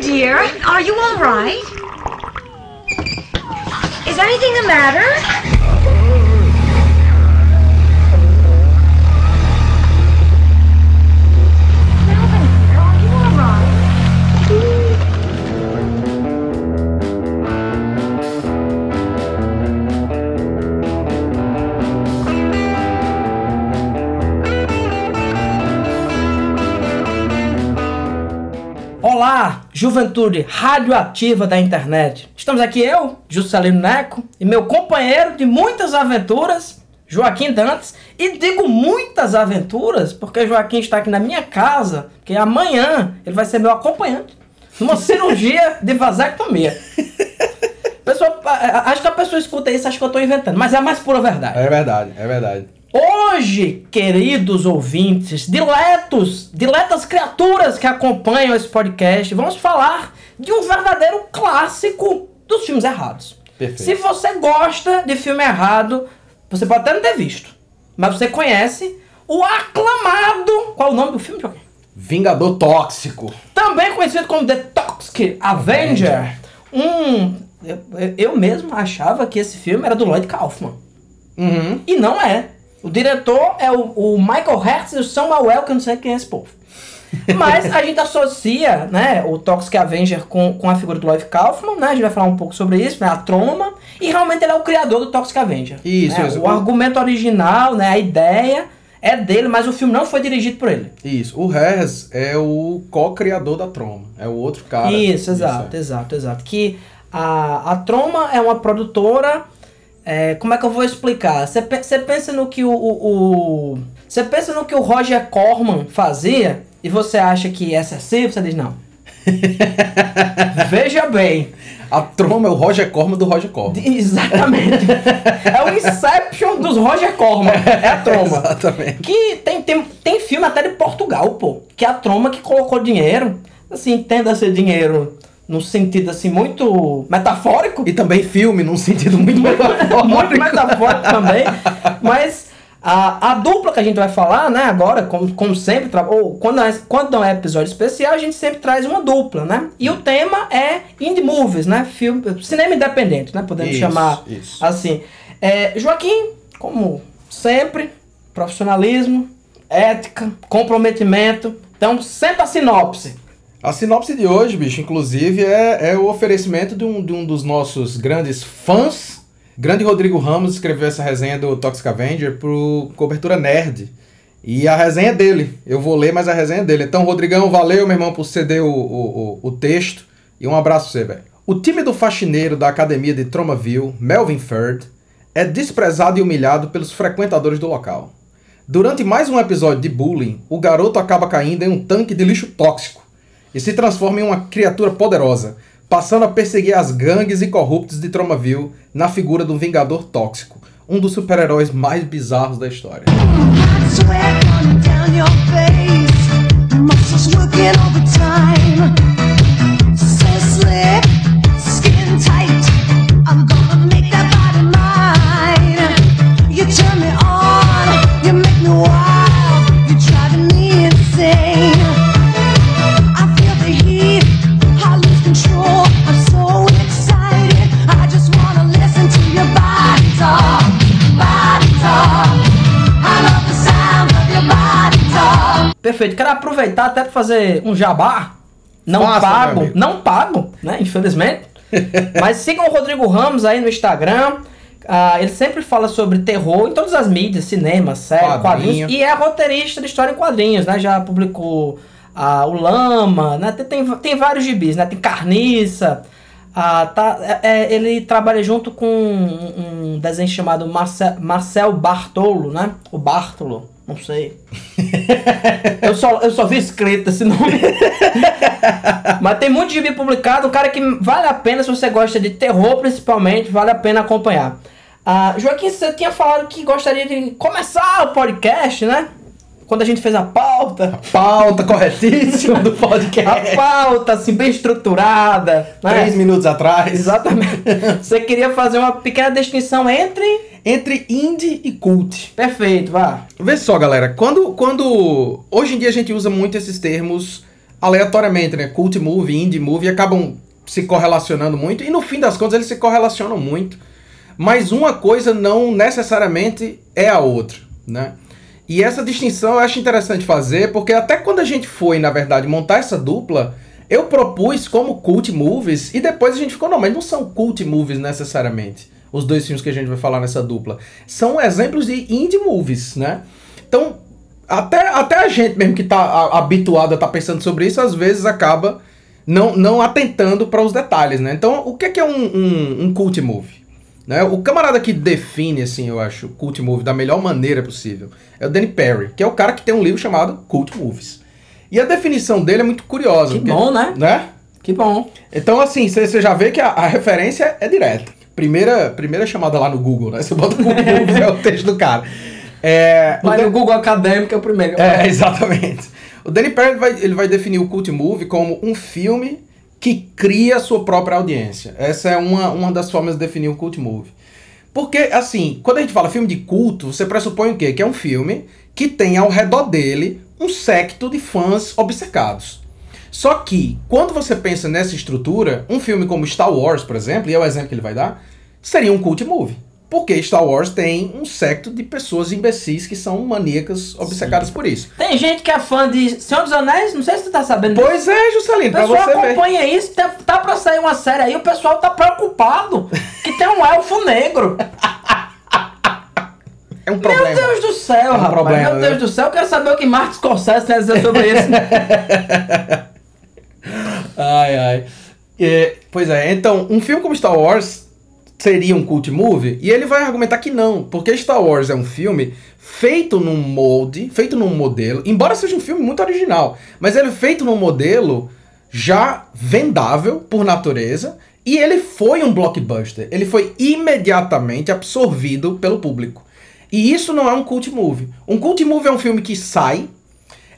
dear. Are you all right? Is anything the matter? Juventude radioativa da internet. Estamos aqui eu, Juscelino Neco, e meu companheiro de muitas aventuras, Joaquim Dantes. E digo muitas aventuras porque Joaquim está aqui na minha casa, porque amanhã ele vai ser meu acompanhante numa cirurgia de vasectomia. Pessoa, acho que a pessoa escuta isso, acha que eu estou inventando, mas é a mais pura verdade. É verdade, é verdade. Hoje, queridos ouvintes, diletos, diletas criaturas que acompanham esse podcast, vamos falar de um verdadeiro clássico dos filmes errados. Perfeito. Se você gosta de filme errado, você pode até não ter visto, mas você conhece o aclamado. Qual é o nome do filme, Joaquim? Vingador tóxico. Também conhecido como The Toxic Avenger. Um. Eu, eu mesmo achava que esse filme era do Lloyd Kaufman. Uhum. E não é. O diretor é o, o Michael Hertz e o Samuel, que eu não sei quem é esse povo. Mas a gente associa, né, o Toxic Avenger com, com a figura do Lloyd Kaufman, né? A gente vai falar um pouco sobre isso, né? A troma. E realmente ele é o criador do Toxic Avenger. Isso, né? isso. O argumento original, né? A ideia é dele, mas o filme não foi dirigido por ele. Isso. O Rez é o co-criador da Troma. É o outro cara. Isso, exato, é. exato, exato. Que a, a Troma é uma produtora. É, como é que eu vou explicar? Você pe- você pensa no que o. o- o- Você pensa no que o Roger Corman fazia e você acha que é excessivo? Você diz não. Veja bem. A Troma é o Roger Corman do Roger Corman. Exatamente. é o Inception dos Roger Corman. É a Troma. Exatamente. Que tem, tem, tem filme até de Portugal, pô. Que é a Troma que colocou dinheiro. Assim, entenda-se dinheiro no sentido assim muito metafórico. E também filme, num sentido muito muito metafórico. metafórico também. Mas a, a dupla que a gente vai falar, né, agora, como, como sempre, ou quando, é, quando não é episódio especial, a gente sempre traz uma dupla, né? E o tema é indie movies, né? Filme, cinema independente, né? Podemos Isso, chamar isso. assim. É, Joaquim, como sempre, profissionalismo, ética, comprometimento. Então, sempre a sinopse. A sinopse de hoje, bicho, inclusive, é, é o oferecimento de um, de um dos nossos grandes fãs. Grande Rodrigo Ramos escreveu essa resenha do Toxic Avenger pro Cobertura Nerd. E a resenha é dele. Eu vou ler, mas a resenha é dele. Então, Rodrigão, valeu, meu irmão, por ceder o, o, o, o texto. E um abraço pra você, velho. O time do faxineiro da academia de Tromaville, Melvin Ferd, é desprezado e humilhado pelos frequentadores do local. Durante mais um episódio de bullying, o garoto acaba caindo em um tanque de lixo tóxico e se transforma em uma criatura poderosa, passando a perseguir as gangues e corruptos de Tromaville na figura do Vingador Tóxico, um dos super-heróis mais bizarros da história. Perfeito. Quero aproveitar até para fazer um jabá. Não Faça, pago, não pago, né? Infelizmente. Mas sigam o Rodrigo Ramos aí no Instagram. Ah, ele sempre fala sobre terror em todas as mídias, cinema, série, Quadrinho. quadrinhos. E é roteirista de história em quadrinhos, né? Já publicou ah, o Lama, né? Tem, tem, tem vários gibis, né? Tem Carniça. Ah, tá, é- é, ele trabalha junto com um, um desenho chamado Marcel, Marcel Bartolo, né? O Bartolo, não sei. eu, só, eu só vi escrito esse nome. Mas tem muito gibi publicado, um cara que vale a pena, se você gosta de terror principalmente, vale a pena acompanhar. Ah, Joaquim, você tinha falado que gostaria de começar o podcast, né? Quando a gente fez a pauta. Pauta corretíssima do A podcast. pauta, assim, bem estruturada. Né? Três minutos atrás. Exatamente. Você queria fazer uma pequena distinção entre. Entre indie e cult. Perfeito, vá. Vê só, galera, quando, quando. Hoje em dia a gente usa muito esses termos aleatoriamente, né? Cult movie, indie movie, acabam se correlacionando muito, e no fim das contas eles se correlacionam muito. Mas uma coisa não necessariamente é a outra, né? E essa distinção eu acho interessante fazer, porque até quando a gente foi, na verdade, montar essa dupla, eu propus como cult movies, e depois a gente ficou, não, mas não são cult movies necessariamente. Os dois filmes que a gente vai falar nessa dupla. São exemplos de indie movies, né? Então, até, até a gente mesmo que tá habituado a estar pensando sobre isso, às vezes acaba não, não atentando para os detalhes, né? Então, o que é, que é um, um, um cult movie? Né? O camarada que define, assim, eu acho, cult movie da melhor maneira possível é o Danny Perry, que é o cara que tem um livro chamado Cult Movies. E a definição dele é muito curiosa. Que porque- bom, né? né? Que bom. Então, assim, você já vê que a, a referência é direta. Primeira, primeira chamada lá no Google, né? Você bota Cult Movies, é o texto do cara. É, o Mas Dan- no Google Acadêmico é o primeiro. é, exatamente. O Danny Perry ele vai, ele vai definir o cult movie como um filme que cria a sua própria audiência. Essa é uma, uma das formas de definir o cult movie. Porque, assim, quando a gente fala filme de culto, você pressupõe o quê? Que é um filme que tem ao redor dele um secto de fãs obcecados. Só que, quando você pensa nessa estrutura, um filme como Star Wars, por exemplo, e é o exemplo que ele vai dar, seria um cult movie. Porque Star Wars tem um secto de pessoas imbecis que são maníacas obcecadas por isso. Tem gente que é fã de Senhor dos Anéis, não sei se tu tá sabendo disso. Pois é, Juscelino, O pra pessoal você ver. acompanha isso, tá, tá pra sair uma série aí, o pessoal tá preocupado que tem um elfo negro. É um problema. Meu Deus do céu, É um rapaz. problema, Meu Deus né? do céu, eu quero saber o que Martin Scorsese tem a dizer sobre isso. Ai, ai. É, pois é, então, um filme como Star Wars seria um cult movie? E ele vai argumentar que não, porque Star Wars é um filme feito num molde, feito num modelo, embora seja um filme muito original, mas ele é feito num modelo já vendável por natureza, e ele foi um blockbuster. Ele foi imediatamente absorvido pelo público. E isso não é um cult movie. Um cult movie é um filme que sai,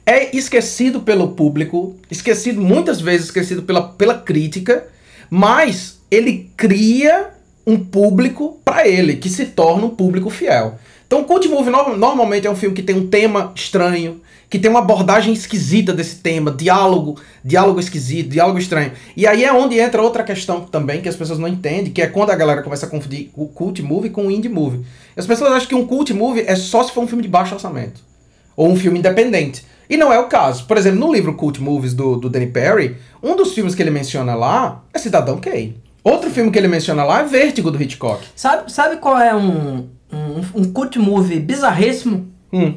é esquecido pelo público, esquecido muitas vezes esquecido pela, pela crítica, mas ele cria um público para ele, que se torna um público fiel. Então, Cult Movie no- normalmente é um filme que tem um tema estranho, que tem uma abordagem esquisita desse tema, diálogo, diálogo esquisito, diálogo estranho. E aí é onde entra outra questão também que as pessoas não entendem, que é quando a galera começa a confundir o Cult Movie com o Indie Movie. As pessoas acham que um Cult Movie é só se for um filme de baixo orçamento ou um filme independente. E não é o caso. Por exemplo, no livro Cult Movies do, do Danny Perry, um dos filmes que ele menciona lá é Cidadão Kane. Outro filme que ele menciona lá é Vértigo do Hitchcock. sabe, sabe qual é um, um, um cult movie bizarríssimo? Hum.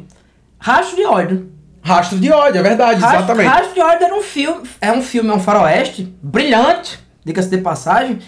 Rastro de ódio. Rastro de ódio, é verdade, Rastro- exatamente. Rastro de ódio era um filme, é um filme, é um faroeste, brilhante, diga-se de passagem,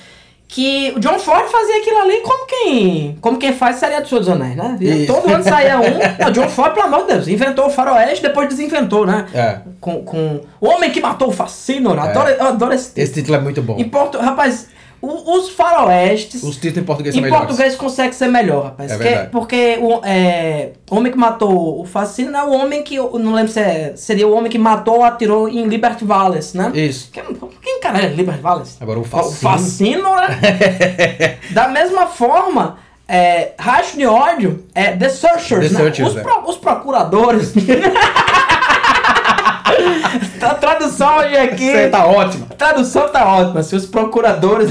que o John Ford fazia aquilo ali como quem, como quem faz série do Senhor dos Anéis, né? Todo ano saía um. O John Ford, pelo amor de Deus, inventou o faroeste, depois desinventou, né? É. Com, com o homem que matou o Facínora. Adoro, eu adoro esse título. Esse título é muito bom. Em portu... Rapaz, o- os faroestes... Os títulos em português são Em melhores. português consegue ser melhor, rapaz. É Porque- verdade. porque o, é, homem que matou o Facino é o homem que. Não lembro se é, seria o homem que matou ou atirou em Liberty Valles, né? Isso. Quem, quem cara é Liberty Valles? Agora o O Facino. Facino, né? da mesma forma, é, Racho de ódio é The Searchers, The né? Searchers, os, é. pro- os procuradores. a tradução hoje aqui. Você tá ótimo. A tradução tá ótima. Se os procuradores.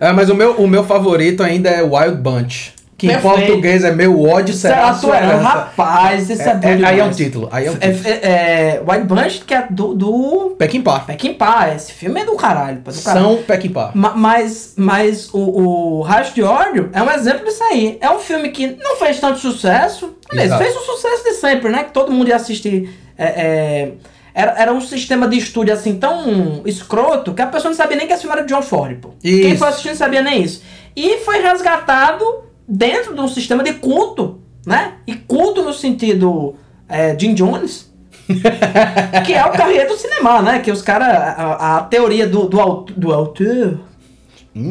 É, mas o meu, o meu favorito ainda é Wild Bunch. Que em Perfeito. português é Meu ódio será a sua herança. Rapaz, isso é, bom É- é- aí é um demais. título, aí é um É, título. é, é, White Bunch, que é do, do Peckinpah. Peckinpah. Esse filme é do caralho. do caralho. São Peckinpah. Ma- Mas, mas o, o Racho de Ódio é um exemplo disso aí. É um filme que não fez tanto sucesso. Fez o sucesso de sempre, né? Que todo mundo ia assistir. É, é, era, era um sistema de estúdio assim tão escroto que a pessoa não sabia nem que esse filme era de John Ford, pô. Quem foi assistir não sabia nem isso. E foi resgatado dentro de um sistema de culto, né? E culto no sentido é, Jim Jones. que é o carreira do cinema, né? Que os caras. A, a teoria do, do, aut- do autor.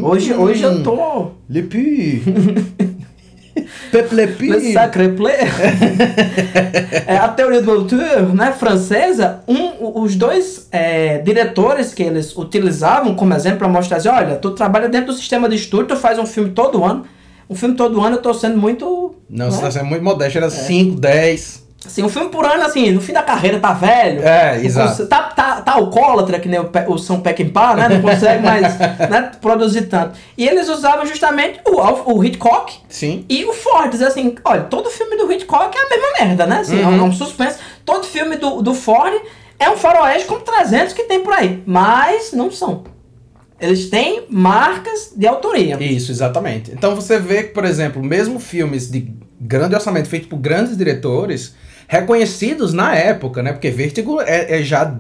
Hoje, hoje eu tô. Le pi. Pepe le sacré é, a teoria do autor, né, francesa, um, os dois é, diretores que eles utilizavam como exemplo para mostrar assim, olha, tu trabalha dentro do sistema de estúdio, tu faz um filme todo ano, um filme todo ano eu tô sendo muito... Não, né? você tá sendo muito modesto. Era 5, 10. Assim, um filme por ano, assim, no fim da carreira tá velho. É, exato. Tá, tá, tá alcoólatra, que nem o, o São Peckinpah, né? Não consegue mais né, produzir tanto. E eles usavam justamente o, o Hitchcock Sim. e o Ford. Dizer assim, olha, todo filme do Hitchcock é a mesma merda, né? Assim, é um- Uhum. é um suspense. Todo filme do, do Ford é um faroeste como 300 que tem por aí. Mas não são. Eles têm marcas de autoria. Isso, exatamente. Então você vê que, por exemplo, mesmo filmes de grande orçamento feitos por grandes diretores, reconhecidos na época, né? Porque Vertigo é, é já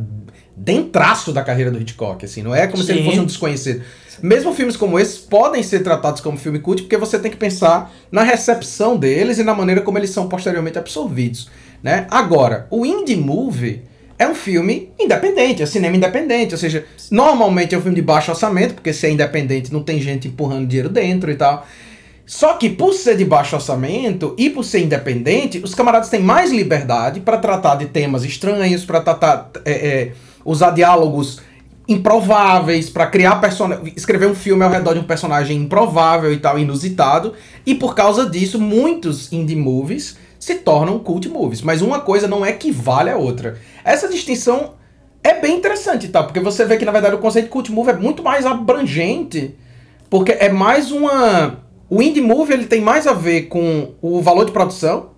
dentraço da carreira do Hitchcock, assim, não é como se ele Sim. fosse um desconhecido. Mesmo filmes como esses podem ser tratados como filme cult, porque você tem que pensar na recepção deles e na maneira como eles são posteriormente absorvidos, né? Agora, o indie movie é um filme independente, é cinema independente, ou seja, normalmente é um filme de baixo orçamento, porque se é independente não tem gente empurrando dinheiro dentro e tal. Só que por ser de baixo orçamento e por ser independente, os camaradas têm mais liberdade para tratar de temas estranhos, para tratar, é, é, usar diálogos improváveis, para criar personagens, escrever um filme ao redor de um personagem improvável e tal, inusitado. E por causa disso, muitos indie movies se tornam cult movies. Mas uma coisa não equivale à outra. Essa distinção é bem interessante, tá? Porque você vê que na verdade o conceito de cult movie é muito mais abrangente, porque é mais uma o indie movie ele tem mais a ver com o valor de produção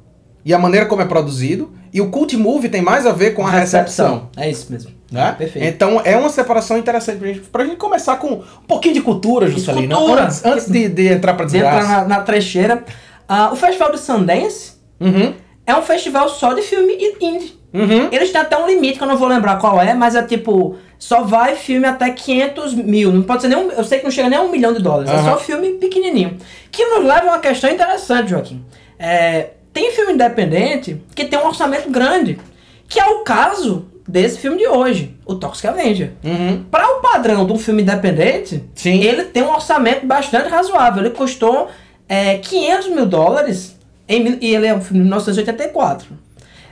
e a maneira como é produzido, e o cult movie tem mais a ver com a recepção. É isso mesmo. Né? Perfeito. Então é uma separação interessante pra gente, pra gente começar com um pouquinho de cultura, Juscelino. cultura. Antes, antes de, de entrar pra De entrar desgraça. na, na trecheira. Ah, o Festival de Sundance Uhum, é um festival só de filme indie. Uhum. Eles têm até um limite que eu não vou lembrar qual é, mas é tipo, só vai filme até 500 mil. Não pode ser nem um, Eu sei que não chega nem a um milhão de dólares. É Aham. só filme pequenininho. Que nos leva a uma questão interessante, Joaquim. É, tem filme independente que tem um orçamento grande. Que é o caso desse filme de hoje, o Toxic Avenger. Uhum. Para o padrão de um filme independente, Sim. ele tem um orçamento bastante razoável. Ele custou é, 500 mil dólares em e ele é um filme de 1984.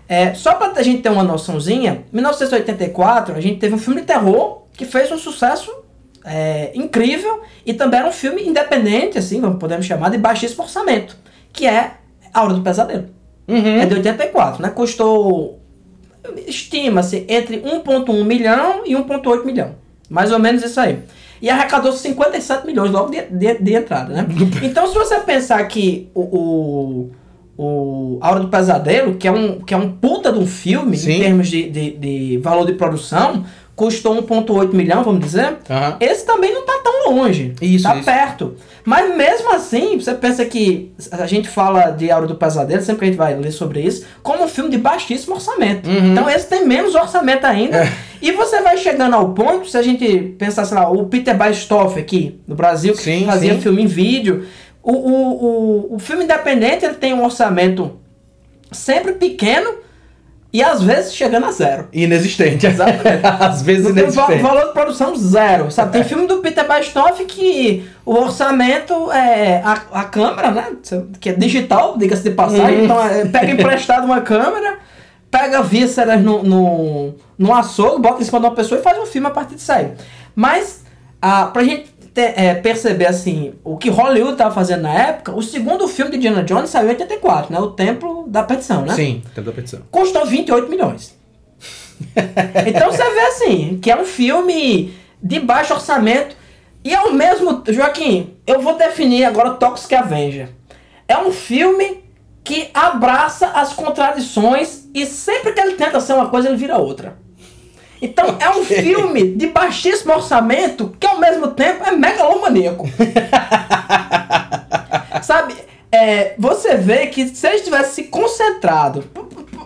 É, só para a gente ter uma noçãozinha, em 1984 a gente teve um filme de terror que fez um sucesso é, incrível e também era um filme independente, assim, vamos podemos chamar de baixíssimo orçamento, que é A Hora do Pesadelo. Uhum. É de 84, né? Custou, estima-se, entre 1.1 milhão e 1.8 milhão. Mais ou menos isso aí. E arrecadou 57 milhões logo de, de, de entrada, né? Então, se você pensar que o, o, o A Hora do Pesadelo, que é um, que é um puta de um filme, Sim. em termos de, de, de valor de produção, custou 1.8 milhão, vamos dizer, esse também não tá tão longe. Isso, Tá isso. perto. Mas mesmo assim, você pensa que a gente fala de A Hora do Pesadelo, sempre que a gente vai ler sobre isso, como um filme de baixíssimo orçamento. Uhum. Então esse tem menos orçamento ainda. É. E você vai chegando ao ponto, se a gente pensar, sei lá, o Peter Bastoff aqui no Brasil, que Sim, fazia sim. filme em vídeo. O, o, o, o filme independente ele tem um orçamento sempre pequeno e às vezes chegando a zero. Inexistente. Exatamente. Às vezes inexistente. valor de produção zero, sabe? Tem filme do Peter Bastoff que o orçamento é a, a câmera, né? Que é digital, diga-se de passagem. Uhum. Então é, pega emprestado uma câmera, pega vísceras no, no, no açougue, bota em cima de uma pessoa e faz um filme a partir disso aí. Mas, ah, pra gente é, perceber assim, o que Hollywood tava fazendo na época, o segundo filme de Indiana Jones saiu em 84, né? O Templo da Perdição, né? Sim, tempo da petição. custou 28 milhões. então você vê assim, que é um filme de baixo orçamento e ao mesmo Joaquim, eu vou definir agora Toxic Avenger. É um filme que abraça as contradições e sempre que ele tenta ser uma coisa, ele vira outra. Então é um filme de baixíssimo orçamento que ao mesmo tempo é megalomaníaco. Sabe? É, você vê que se ele tivesse se concentrado,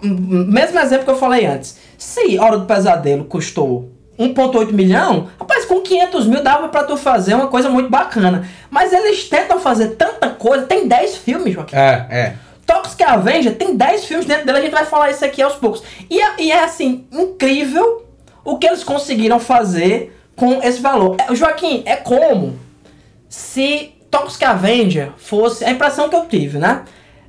mesmo exemplo que eu falei antes, se Hora do Pesadelo custou 1.8 milhão, rapaz, com 500 mil dava pra tu fazer uma coisa muito bacana. Mas eles tentam fazer tanta coisa, tem 10 filmes, Joaquim. É, é. Toxic Avenger tem 10 filmes dentro dele, a gente vai falar isso aqui aos poucos. E é, e é, assim, incrível o que eles conseguiram fazer com esse valor. É, Joaquim, é como se Toxic Avenger fosse. A impressão que eu tive, né?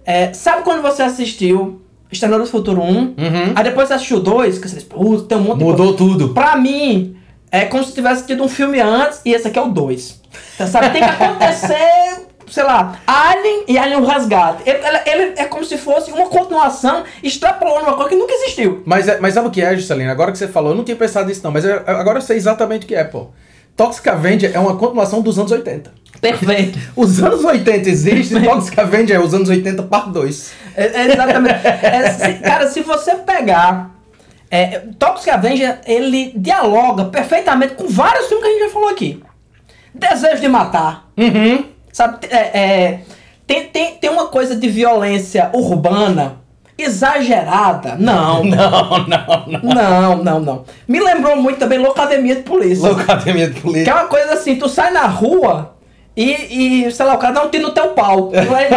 É, sabe quando você assistiu Exterminador do Futuro 1? Uhum. Aí depois você assistiu o 2, que você disse, puta, tem um monte de. Mudou tudo. Pra mim, é como se tivesse tido um filme antes e esse aqui é o 2. Então, sabe, tem que acontecer sei lá, Alien e Alien o Resgate. Ele, ele- ele é como se fosse uma continuação extrapolando uma coisa que nunca existiu. Mas, é- mas sabe o que é, Juscelino? Agora que você falou, eu não tinha pensado nisso não, mas eu- agora eu sei exatamente o que é, pô. Toxic Avenger é uma continuação dos anos 80. Perfeito. Os anos 80 existem, Toxic Avenger é os anos 80 parte 2. É, é exatamente. É, se- cara, se você pegar. É, Toxic Avenger, ele dialoga perfeitamente com vários filmes que a gente já falou aqui. Desejo de matar. Uhum. Sabe? É, é, tem, tem, tem uma coisa de violência urbana exagerada. Não. Não, não, não. Não, não, não. Me lembrou muito também Locademia de Polícia. Locademia de Que é Polícia. uma coisa assim, tu sai na rua e, e sei lá, o cara dá um tiro no teu pau. Vai-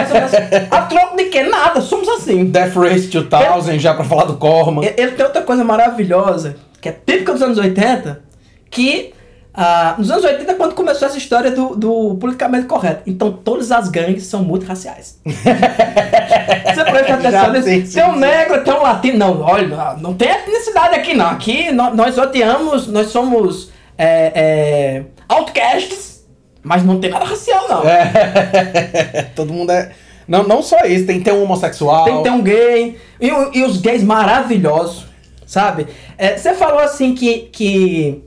A troco de quê? Nada, somos assim. Death Race 2000, já pra falar do Corman. Ele ele tem outra coisa maravilhosa, que é típica dos anos 80, que ah, nos anos 80 é quando começou essa história do, do politicamente correto. Então todas as gangues são multirraciais. Você presta atenção nisso. sim, tem um negro, tem um latino. Não, olha, não tem etnicidade aqui não. Aqui nó- nós odiamos, nós somos é, é, outcasts, mas não tem nada racial não. É. Todo mundo é. Não, não só isso, tem que ter um homossexual. Tem que ter um gay. E, e os gays maravilhosos, sabe? É, Você falou assim que. que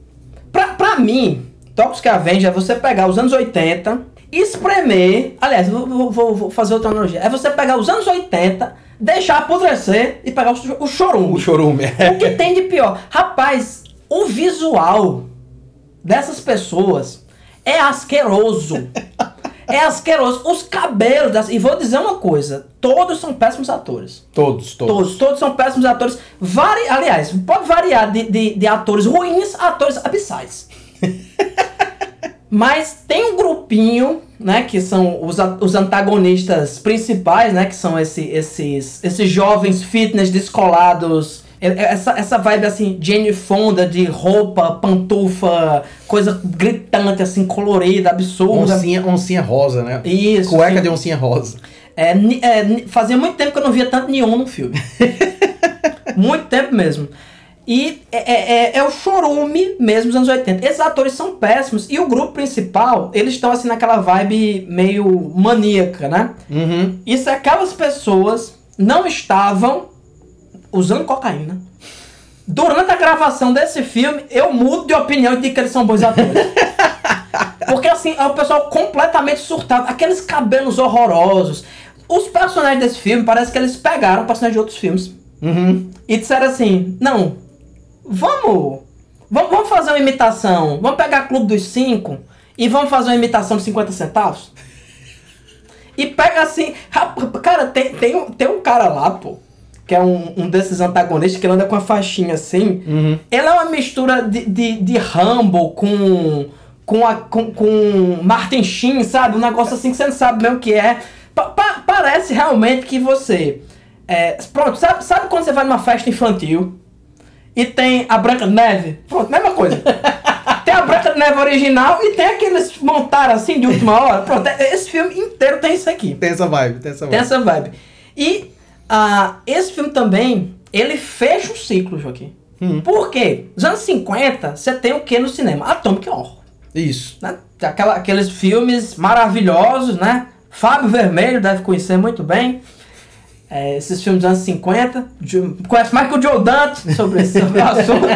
pra, pra mim, Toxic Avenger é você pegar os anos 80, espremer. Aliás, vou, vou- vou- fazer outra analogia. É você pegar os anos 80, deixar apodrecer e pegar o, o chorume. O chorume. O que tem de pior? Rapaz, o visual dessas pessoas é asqueroso. É asqueroso. Os cabelos das... E vou dizer uma coisa. Todos são péssimos atores. Todos, todos. Todos. Todos são péssimos atores. Vari... Aliás, pode variar de, de, de atores ruins a atores abissais. Mas tem um grupinho, né, que são os, os antagonistas principais, né, que são esse, esses, esses jovens fitness descolados. É- é Essa, essa vibe assim, Jane Fonda de roupa, pantufa, coisa gritante, assim, colorida, absurda. Oncinha, oncinha rosa, né? Isso. Cueca sim. de oncinha rosa. É, é, fazia muito tempo que eu não via tanto neon no filme. muito tempo mesmo. E é, é- é- é o chorume mesmo dos anos 80. Esses atores são péssimos. E o grupo principal, eles estão assim naquela vibe meio maníaca, né? Uhum. Se aquelas pessoas não estavam usando cocaína. Durante a gravação desse filme, eu mudo de opinião e digo que eles são bons atores. Porque assim, é o pessoal completamente surtado. Aqueles cabelos horrorosos. Os personagens desse filme, parece que eles pegaram personagens de outros filmes. Uhum. E disseram assim, não, vamos, vamos, vamos fazer uma imitação. Vamos pegar Clube dos Cinco e vamos fazer uma imitação de 50 centavos. E pega assim, cara, tem, tem, tem um cara lá, pô, que é um, um desses antagonistas que ele anda com a faixinha assim. Uhum. Ele é uma mistura de, de, de Rambo com, com, a, com, com Martin Sheen, sabe? Um negócio assim que você não sabe mesmo o que é. Pa- pa- parece realmente que você. é, pronto, sabe, sabe quando você vai numa festa infantil e tem a Branca de Neve? Pronto, mesma coisa. tem a Branca de Neve original e tem aqueles que montaram assim de última hora. Pronto, é- esse filme inteiro tem isso aqui. Tem essa vibe, tem essa vibe. Tem essa vibe. E ah, esse filme também, ele fecha o ciclo, Joaquim. Hum. Por quê? Nos anos 50, você tem o que no cinema? Atomic Horror. Isso. Né? Aquela, aqueles filmes maravilhosos, né? Fábio Vermelho deve conhecer muito bem. É, esses filmes dos anos 50. Jo- Conhece mais que o Joe Dante sobre esse assunto.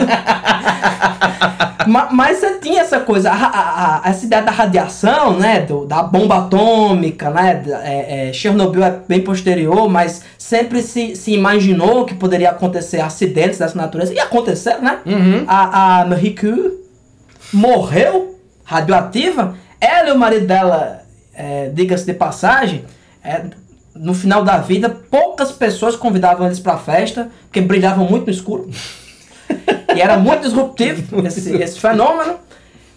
Ma- Mas você tinha essa coisa, a, a- essa ideia da radiação, né? do- da bomba atômica, né? é, é, Chernobyl é bem posterior, mas sempre se, se imaginou que poderia acontecer acidentes dessa natureza. E aconteceram, né? Uhum. A, a Marie Curie morreu radioativa. Ela e o marido dela, é, diga-se de passagem, é, no final da vida, poucas pessoas convidavam eles pra festa, porque brilhavam muito no escuro. E era muito disruptivo esse, esse fenômeno.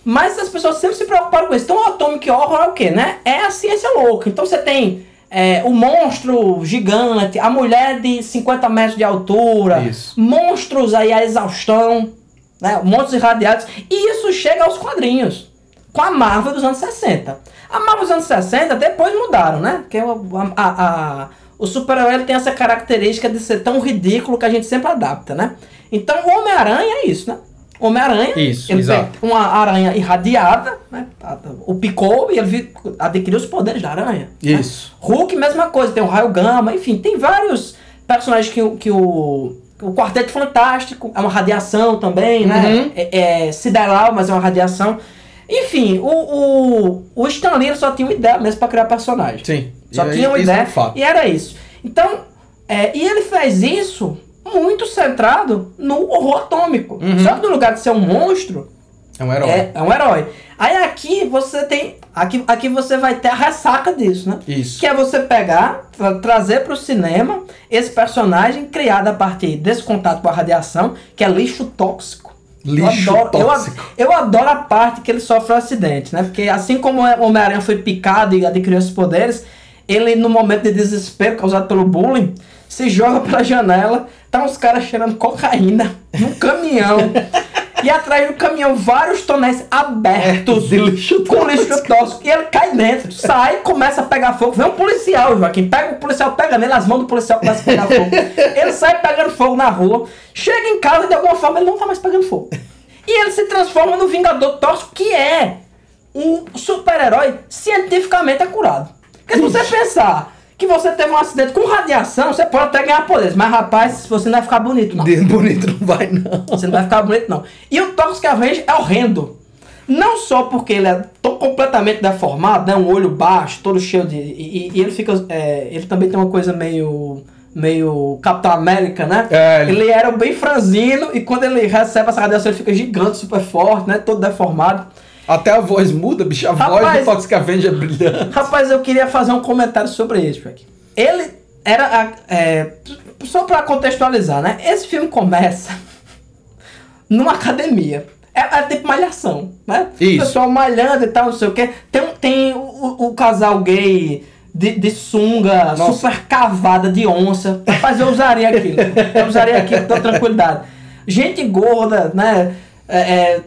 Mas as pessoas sempre se preocuparam com isso. Então o Atomic Horror é o quê, né? É a ciência louca. Então você tem é, o monstro gigante, a mulher de 50 metros de altura, Isso. monstros aí a exaustão, né? monstros irradiados. E isso chega aos quadrinhos. Com a Marvel dos anos 60. A Marvel dos anos 60 depois mudaram, né? Porque o, a, a- a- o super-herói tem essa característica de ser tão ridículo que a gente sempre adapta, né? Então o Homem-Aranha é isso, né? Homem-Aranha. Isso, ele exato. uma aranha irradiada, né? O picou e ele adquiriu os poderes da aranha. né? Isso. Hulk, mesma coisa, tem o Raio Gama, enfim, tem vários personagens que, o- que o. O Quarteto Fantástico é uma radiação também, né? Uhum. É, é sideral, mas é uma radiação. Enfim, o, o, o Stan Lee só tinha uma ideia mesmo pra criar personagem. Sim. Só E tinha uma é ideia um fato. e era isso. Então, é, e ele fez isso muito centrado no horror atômico. Uhum. Só que no lugar de ser um monstro, É um herói. é, é um herói. Aí aqui você tem. Aqui, aqui você vai ter a ressaca disso, né? Isso. Que é você pegar, tra- trazer pro cinema esse personagem criado a partir desse contato com a radiação, que é lixo tóxico. Lixo eu adoro, eu ad- tóxico. Eu, adoro a parte que ele sofre o acidente, né? Porque assim como o Homem-Aranha foi picado e adquiriu esses poderes, ele, no momento de desespero causado pelo bullying, se joga pela janela, tá uns caras cheirando cocaína num caminhão. e atrás do caminhão, vários tonéis abertos De lixo com lixo tóxico. E ele cai dentro, sai, começa a pegar fogo. Vem um policial, Joaquim. Pega o policial, pega nele, as mãos do policial começam a pegar fogo. Ele sai pegando fogo na rua, chega em casa e de alguma forma ele não tá mais pegando fogo. E ele se transforma no Vingador Tóxico, que é um super-herói cientificamente acurado. Porque se você pensar que você teve um acidente com radiação, você pode até ganhar poderes. Mas, rapaz, você não vai ficar bonito, não. Bonito não vai, não. Você não vai ficar bonito, não. E o Toxic Avenger é horrendo. Não só porque ele é completamente deformado, né? Um olho baixo, todo cheio de. E, e- e ele fica. é, ele também tem uma coisa meio. meio Capitão América, né? É, ele- ele... era bem franzino e quando ele recebe essa radiação ele fica gigante, super forte, né? Todo deformado. Até a voz muda, bicho. A voz Rapaz- do Toxic Avenger é brilhante. Rapaz, eu queria fazer um comentário sobre isso, Jack. Ele era. é, só pra contextualizar, né? Esse filme começa numa academia. É, é tipo malhação, né? Isso. O pessoal malhando e tal, não sei o quê. Tem, tem o, o- casal gay de, de sunga Nossa. super cavada de onça. Rapaz, eu usaria aquilo. Eu usaria aquilo com toda tranquilidade. Gente gorda, né? É, é,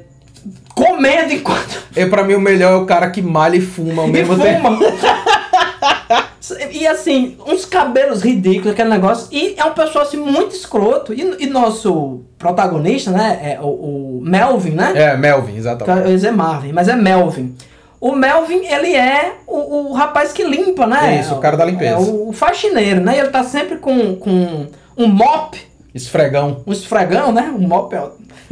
comendo enquanto E pra mim o melhor é o cara que malha e fuma ao e mesmo tempo. fuma. E assim, uns cabelos ridículos, aquele negócio. E é um pessoal assim muito escroto. E, e nosso protagonista, né? É o, o Melvin, né? É, Melvin, Eu exatamente. ia dizer Marvin, mas é Melvin. O Melvin, ele é o, o rapaz que limpa, né? Isso, o cara da limpeza. É o faxineiro, né? E ele tá sempre com, com um mop, Esfregão. um esfregão, né? Um mop,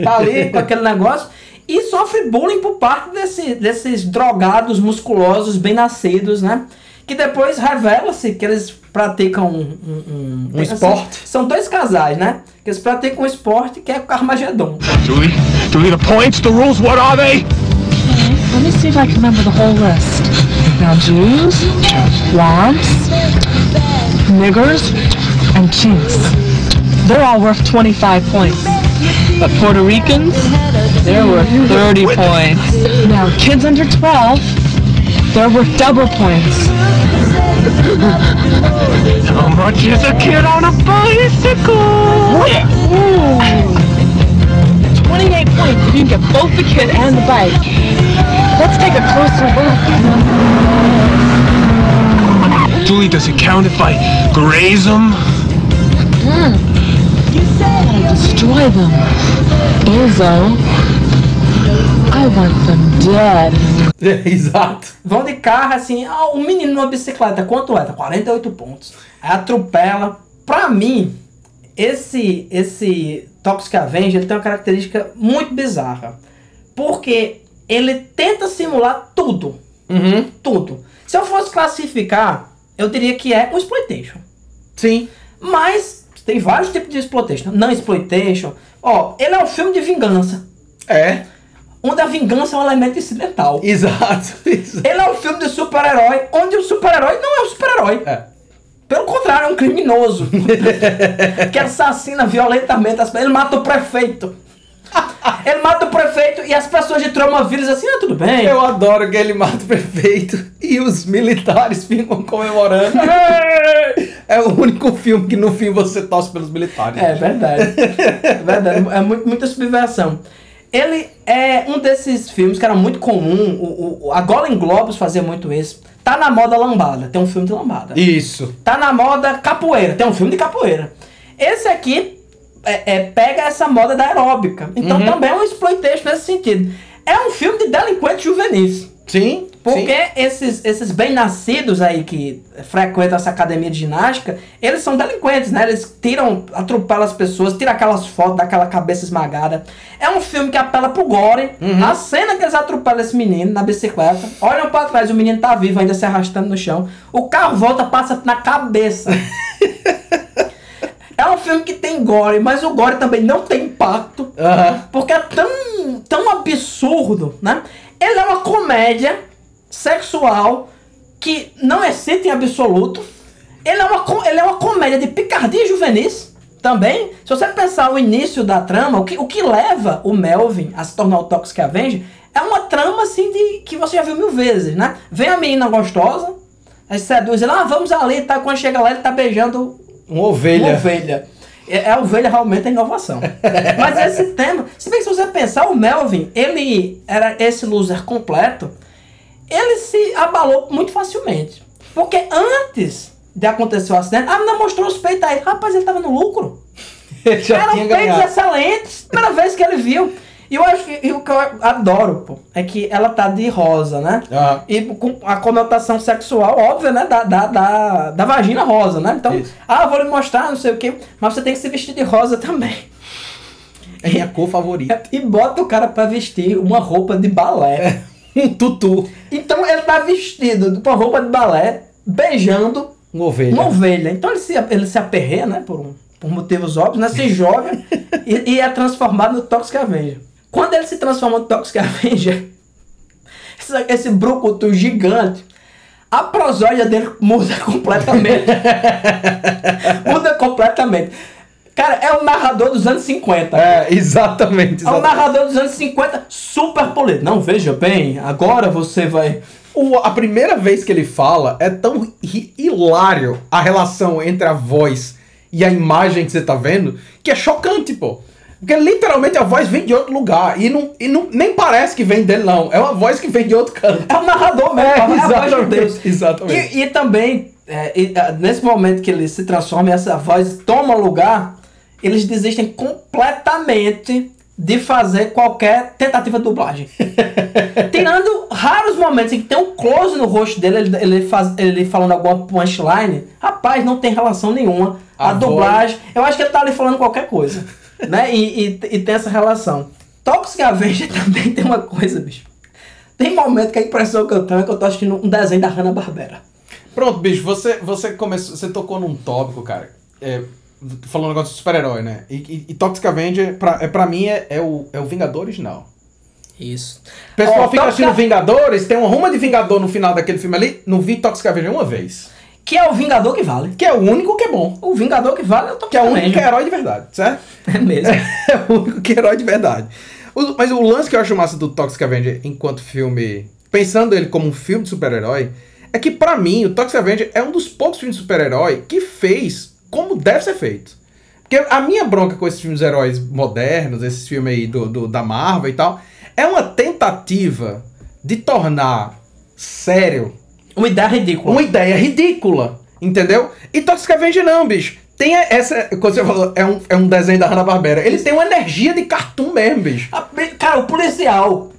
tá ali com aquele negócio. E sofre bullying por parte desse, desses drogados musculosos bem nascidos, né? Que depois revela-se que eles praticam um, um, Um esporte. São dois casais, né? Que eles praticam um esporte que é o Carmageddon. Julie, Julie, the points, the rules, what are they? Let me see if I can remember the whole list. Now, Jews, blondes, niggers, and chinks. They're all worth 25 points. But Puerto Ricans, they're worth 30 points. Now, kids under 12, they're worth double points. How much is a kid on a bicycle? 28 points if you can get both the kid and the bike. Let's take a closer look. Julie, does it count if I graze them? Gotta hmm. destroy them. Izzo, I want them dead. É, exato. Vão de carro assim, ah, um menino numa bicicleta, quanto é? Tá 48 pontos. Aí atropela. Pra mim, esse esse Toxic Avenger ele tem uma característica muito bizarra. Porque ele tenta simular tudo. Uhum. Tudo. Se eu fosse classificar, eu diria que é um exploitation. Sim. Mas tem vários tipos de exploitation. Não exploitation. Ó, ele é um filme de vingança. É. Onde a vingança é um elemento incidental. Exato. Exato. Ele é um filme de super-herói, onde o super-herói não é um super-herói. É. Pelo contrário, é um criminoso. que assassina violentamente as pessoas. Ele mata o prefeito. Ele mata o prefeito e as pessoas de Troma vírus assim, ah, tudo bem. Eu adoro que ele mata o prefeito e os militares ficam comemorando. É o único filme que no fim você torce pelos militares. É verdade. É verdade. É muito, muita subversão. Ele é um desses filmes que era muito comum. O, o, a Golden Globes fazia muito isso. Tá na moda lambada. Tem um filme de lambada. Isso. Tá na moda capoeira. Tem um filme de capoeira. Esse aqui é, é, pega essa moda da aeróbica. Então também é um exploitation nesse sentido. É um filme de delinquentes juvenis. Sim, Porque sim. esses, esses bem-nascidos aí que frequentam essa academia de ginástica, eles são delinquentes, né? Eles tiram, atropelam as pessoas, tiram aquelas fotos daquela cabeça esmagada. É um filme que apela pro gore. A cena que eles atropelam esse menino na bicicleta, olham pra trás, o menino tá vivo, ainda se arrastando no chão. O carro volta, passa na cabeça. é um filme que tem gore, mas o gore também não tem impacto. Aham. Porque é tão, tão absurdo, né? Ele é uma comédia sexual que não excita em absoluto. Ele é uma, ele é uma comédia de picardia juvenis também. Se você pensar o início da trama, o que, o que leva o Melvin a se tornar o Toxic Avenger é uma trama assim de que você já viu mil vezes, né? Vem a menina gostosa, aí seduz ele, ah, vamos ali, tá? Quando chega lá, ele tá beijando Uma ovelha. uma ovelha. É, a ovelha realmente é inovação. Mas esse tema, se bem que se você pensar, o Melvin, ele era esse loser completo, ele se abalou muito facilmente. Porque antes de acontecer o acidente, a menina mostrou os peitos aí. Rapaz, ele tava no lucro. Ele já Eram tinha peitos ganhado. excelentes. Primeira vez que ele viu. E eu acho que e o que eu adoro, pô, é que ela tá de rosa, né? Aham. E com a conotação sexual óbvia, né? Da, da, da, da vagina rosa, né? Então, Isso. ah, vou lhe mostrar, não sei o quê. Mas você tem que se vestir de rosa também. É minha cor favorita. E bota o cara pra vestir uma roupa de balé. Um tutu. Então ele tá vestido com a roupa de balé, beijando Uma ovelha. uma ovelha. Então ele se, ele se aperreia, né? Por, um- por motivos óbvios, né? Se joga e, e é transformado no Toxic Avenger. Quando ele se transforma no Toxic Avenger, esse, esse brucutu gigante, a prosódia dele muda completamente. muda completamente. Cara, é o narrador dos anos 50. É, exatamente. É o exatamente. narrador dos anos 50, super polido. Não, veja bem, agora você vai. O- a primeira vez que ele fala é tão hi- hilário a relação entre a voz e a imagem que você tá vendo que é chocante, pô. Porque literalmente a voz vem de outro lugar e, não, e não, nem parece que vem dele, não. É uma voz que vem de outro canto. É o narrador mesmo, É, de exatamente, exatamente. E, e também, é, e, ah, nesse momento que ele se transforma essa voz toma lugar, eles desistem completamente de fazer qualquer tentativa de dublagem. Tirando raros momentos em que tem um close no rosto dele, ele, ele, faz, ele falando alguma punchline, rapaz, não tem relação nenhuma. A, A dublagem, eu acho que ele tá ali falando qualquer coisa. né? E, e, e tem essa relação. Toxic Avenger também tem uma coisa, bicho. Tem momento que a impressão que eu tenho é que eu tô assistindo um desenho da Hanna-Barbera. Pronto, bicho, você, você começou. Você tocou num tópico, cara. É, falando um negócio de super-herói, né? E, e, e Toxic Avenger, pra, é, pra mim, é, é, o, é o Vingador original. Isso. O pessoal Ó, fica Toxic- assistindo Vingadores, tem uma ruma de Vingador no final daquele filme ali, não vi Toxic Avenger uma vez. Que é o Vingador que vale. Que é o único que é bom. O Vingador que vale é o Toxic Que é o único que é herói de verdade, certo? É mesmo. é o único que é herói de verdade. O- mas o lance que eu acho massa do Toxic Avenger enquanto filme, pensando ele como um filme de super-herói, é que pra mim o Toxic Avenger é um dos poucos filmes de super-herói que fez como deve ser feito. Porque a minha bronca com esses filmes de heróis modernos, esses filmes aí do, do- da Marvel e tal, é uma tentativa de tornar sério Uma ideia ridícula. uma ideia ridícula, entendeu? E Toxic Avenger não, bicho. Tem essa. Quando você falou, é um, é um desenho da Hanna-Barbera. Ele tem uma energia de cartoon mesmo, bicho. A Cara, o policial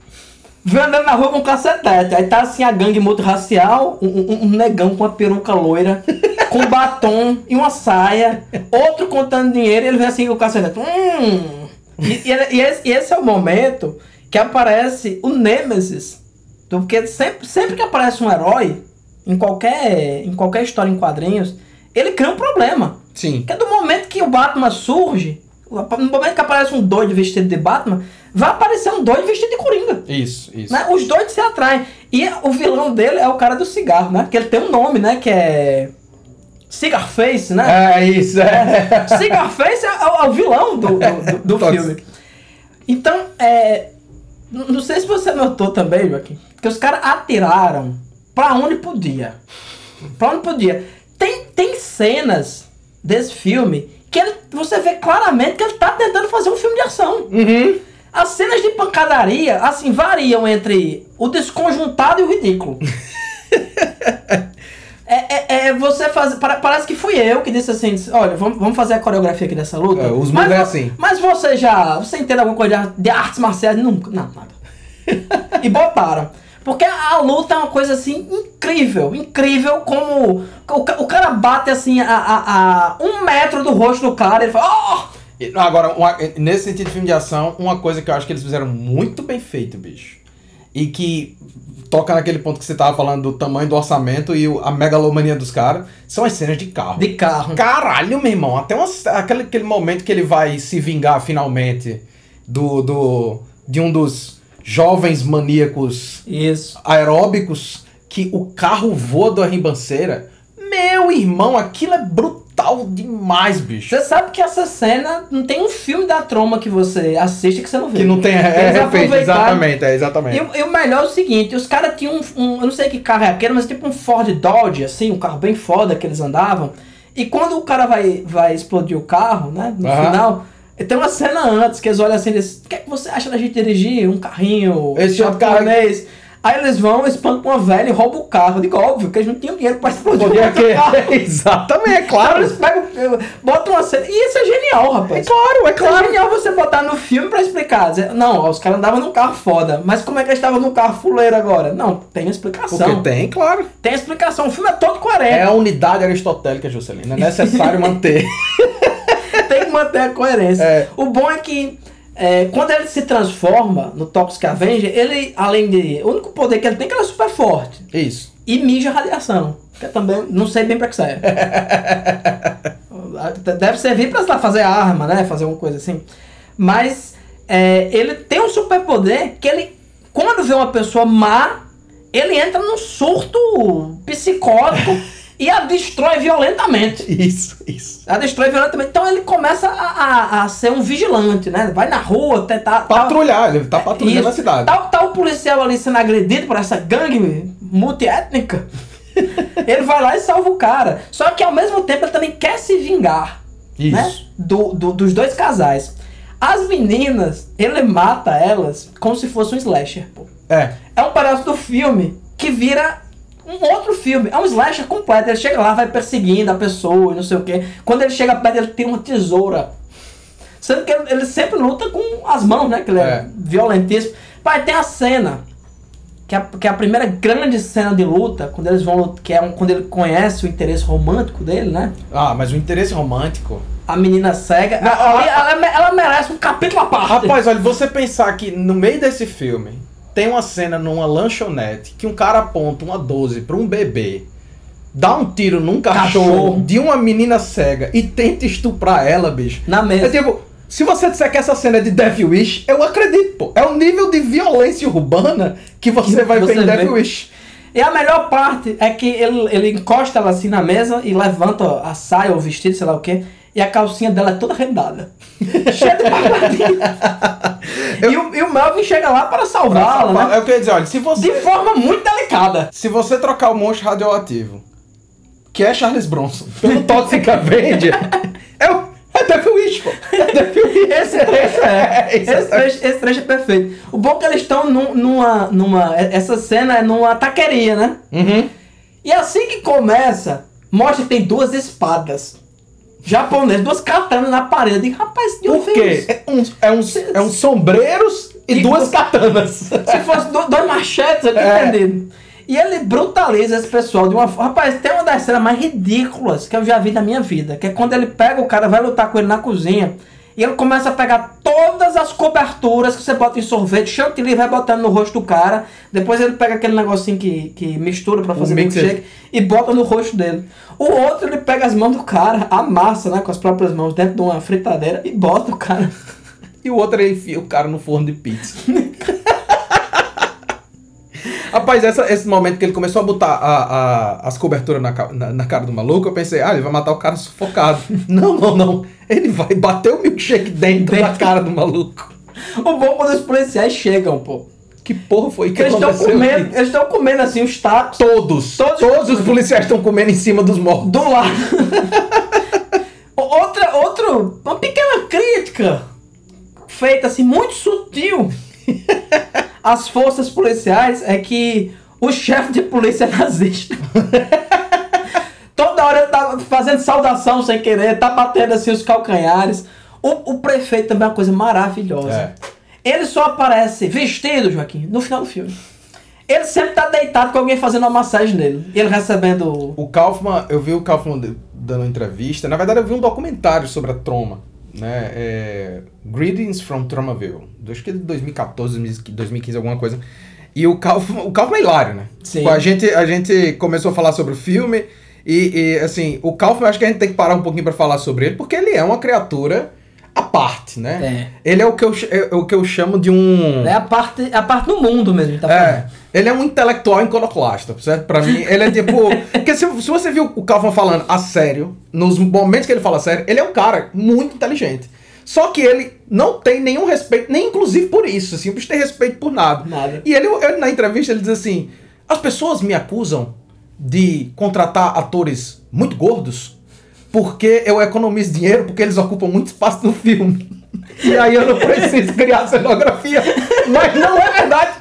vem andando na rua com um cacetete. Aí tá assim a gangue multirracial, um, um- um negão com uma peruca loira, com batom e uma saia, outro contando dinheiro e ele vem assim com o cacetete. Hum. E, e e esse, é o momento que aparece o Nemesis. Porque sempre, sempre que aparece um herói, em qualquer, em qualquer história em quadrinhos, ele cria um problema. Sim. Porque do momento que o Batman surge, no momento que aparece um doido vestido de Batman, vai aparecer um doido vestido de Coringa. Isso, isso. Né? Os doidos se atraem. E o vilão dele é o cara do cigarro, né? Que ele tem um nome, né? Que é. Cigarface, né? É isso, é. Cigarface é, o- é o vilão do, do, do- filme. Então, é. Não sei se você notou também, Joaquim, que os caras atiraram pra onde podia. Pra onde podia. Tem, tem cenas desse filme que ele, você vê claramente que ele tá tentando fazer um filme de ação. Uhum. As cenas de pancadaria, assim, variam entre o desconjuntado e o ridículo. É, é, é você fazer. pare- Parece que fui eu que disse assim: olha, vamos, vamos fazer a coreografia aqui dessa luta. É, os mas, é assim. Mas você já. Você entende alguma coisa de ar- de artes marciais? Nunca. Não, nada. e botaram. Porque a, luta é uma coisa assim incrível, incrível como o, o cara bate assim a, a, a um metro do rosto do cara e ele fala, oh! Agora, uma- nesse sentido de filme de ação, uma coisa que eu acho que eles fizeram muito bem feito, bicho. E que toca naquele ponto que você tava falando do tamanho do orçamento e a megalomania dos caras, são as cenas de carro. de carro. Caralho, meu irmão, até uma, aquele, aquele momento que ele vai se vingar finalmente do, do de um dos jovens maníacos Isso. aeróbicos que o carro voa da ribanceira. Meu irmão, aquilo é brutal demais, bicho. Você sabe que essa cena não tem um filme da troma que você assiste que você não vê. Que não tem. É, é exatamente, é exatamente. E, o- e o melhor é o seguinte, os caras tinham um, um- Eu não sei que carro é aquele, mas tipo um Ford Dodge, assim, um carro bem foda que eles andavam. E quando o cara vai, vai explodir o carro, né? No Aham. final, tem uma cena antes que eles olham assim e o que é que você acha da gente dirigir um carrinho Esse outro carro- japonês? Aí eles vão, espancam uma velha e roubam o carro. Eu digo, óbvio, que eles não tinham dinheiro pra explodir Podia o outro carro. que... Exatamente, é Então claro. eles pegam, botam uma cena. E isso é genial, rapaz. É claro, é É claro. genial você botar no filme pra explicar. Não, ó, os caras andavam num carro foda. Mas como é que eles estavam num carro fuleiro agora? Não, tem explicação. Porque tem, claro. Tem explicação. O filme é todo coerente. É a unidade aristotélica, Juscelino. É necessário manter. Tem que manter a coerência. É. O bom é que é, quando ele se transforma no Toxic Avenger, ele, além de. O único poder que ele tem é que ele é super forte. Isso. E mija radiação. Que eu também não sei bem pra que serve. Deve servir pra fazer arma, né? Fazer alguma coisa assim. Mas é, ele tem um superpoder que ele, quando vê uma pessoa má, ele entra num surto psicótico e a destrói violentamente. Isso, isso. A destrói violentamente. Então ele começa a, a, a ser um vigilante, né? Vai na rua, tentar. Patrulhar, ele tá patrulhando Isso. a cidade. Tá, tá o policial ali sendo agredido por essa gangue multiétnica. ele vai lá e salva o cara. Só que ao mesmo tempo ele também quer se vingar. Isso. Né? Do, do- dos dois casais. As meninas, ele mata elas como se fosse um slasher, pô. É. É um pedaço do filme que vira um outro filme. É um slasher completo. Ele chega lá, vai perseguindo a pessoa e não sei o quê. Quando ele chega perto, ele tem uma tesoura. Sendo que ele, ele sempre luta com as mãos, né? Que ele é, É. violentíssimo. Pai, tem a cena. Que é, a, que é a primeira grande cena de luta, quando eles vão que é um- quando ele conhece o interesse romântico dele, né? Ah, mas o interesse romântico. A menina cega. Não, ela, a- ela- ela merece um capítulo à parte. Rapaz, olha, você pensar que no meio desse filme tem uma cena numa lanchonete que um cara aponta uma 12 pra um bebê, dá um tiro num cachorro, Cachorro. de uma menina cega e tenta estuprar ela, bicho. Na mesa. É tipo, se você disser que essa cena é de Death Wish, eu acredito, pô. É o nível de violência urbana que você vai você ver em Death vê. Wish. E a melhor parte é que ele, ele encosta ela assim na mesa e levanta a saia ou o vestido, sei lá o que, e a calcinha dela é toda rendada. Cheia de barbadinha. e, o, e o Melvin chega lá para salvá-la, né? É o que eu ia dizer, olha, se você. De forma muito delicada. Se você trocar o monstro radioativo, que é Charles Bronson, pelo Toxic Avenger, é o. É Death Wish, pô. É. Esse trecho é. esse, Exatamente. trecho, esse trecho é perfeito. O bom é que eles estão num- numa, numa. Essa cena é numa taqueria, né? Uhum. E assim que começa, mostra que tem duas espadas. Japonesas, duas katanas na parede. Rapaz, de onde Por quê? É uns, é uns, é uns sombreiros e, E duas katanas. Se fosse do- dois machetes, eu É. entendido. E ele brutaliza esse pessoal de uma forma. Rapaz, tem uma das cenas mais ridículas que eu já vi na minha vida. Que é quando ele pega o cara, vai lutar com ele na cozinha. E ele começa a pegar todas as coberturas que você bota em sorvete, chantilly, vai botando no rosto do cara. Depois ele pega aquele negocinho que, que mistura pra fazer mixer. milkshake e bota no rosto dele. O outro, ele pega as mãos do cara, amassa, né, com as próprias mãos dentro de uma fritadeira e bota o cara. E o outro ele enfia o cara no forno de pizza. Rapaz, essa- esse momento que ele começou a botar a- a- as coberturas na, na- na cara do maluco, eu pensei, ah, ele vai matar o cara sufocado. não, não, não. Ele vai bater o milkshake dentro da Dentro. cara do maluco. O bom quando os policiais chegam, pô. Que porra foi que Eles estão aconteceu? comendo, aqui? eles estão comendo assim os tacos Todos, Todos- todos, os policiais estão comendo em cima dos mortos. do lado. Outra, outro, uma pequena crítica feita assim muito sutil às forças policiais é que o chefe de polícia é nazista. Toda hora ele tá fazendo saudação sem querer, tá batendo assim os calcanhares. O, o prefeito também é uma coisa maravilhosa. Ele só aparece vestido, Joaquim, no final do filme. Ele sempre tá deitado com alguém fazendo uma massagem nele. E ele recebendo. O Kaufman, eu vi o Kaufman dando entrevista. Na verdade, eu vi um documentário sobre a Troma. Né? É, Greetings from Tromaville. Acho que é de 2014, 2015, alguma coisa. E o Kaufman, o Kaufman é hilário, né? Sim. Tipo, A gente, a gente começou a falar sobre o filme. E, e, assim, o Kaufman, acho que a gente tem que parar um pouquinho pra falar sobre ele, porque ele é uma criatura à parte, né? Ele é o que eu, ch- é o que eu chamo de um. É a parte, a parte do mundo mesmo, tá É, ele é um intelectual iconoclasta, certo? Pra mim, ele é tipo. Porque se, se você viu o Calvin falando a sério, nos momentos que ele fala sério, ele é um cara muito inteligente. Só que ele não tem nenhum respeito, nem inclusive por isso, assim, não tem respeito por nada. Nada. E ele, ele, na entrevista, ele diz assim: as pessoas me acusam de contratar atores muito gordos porque eu economizo dinheiro, porque eles ocupam muito espaço no filme. E aí eu não preciso criar cenografia. Mas não é verdade.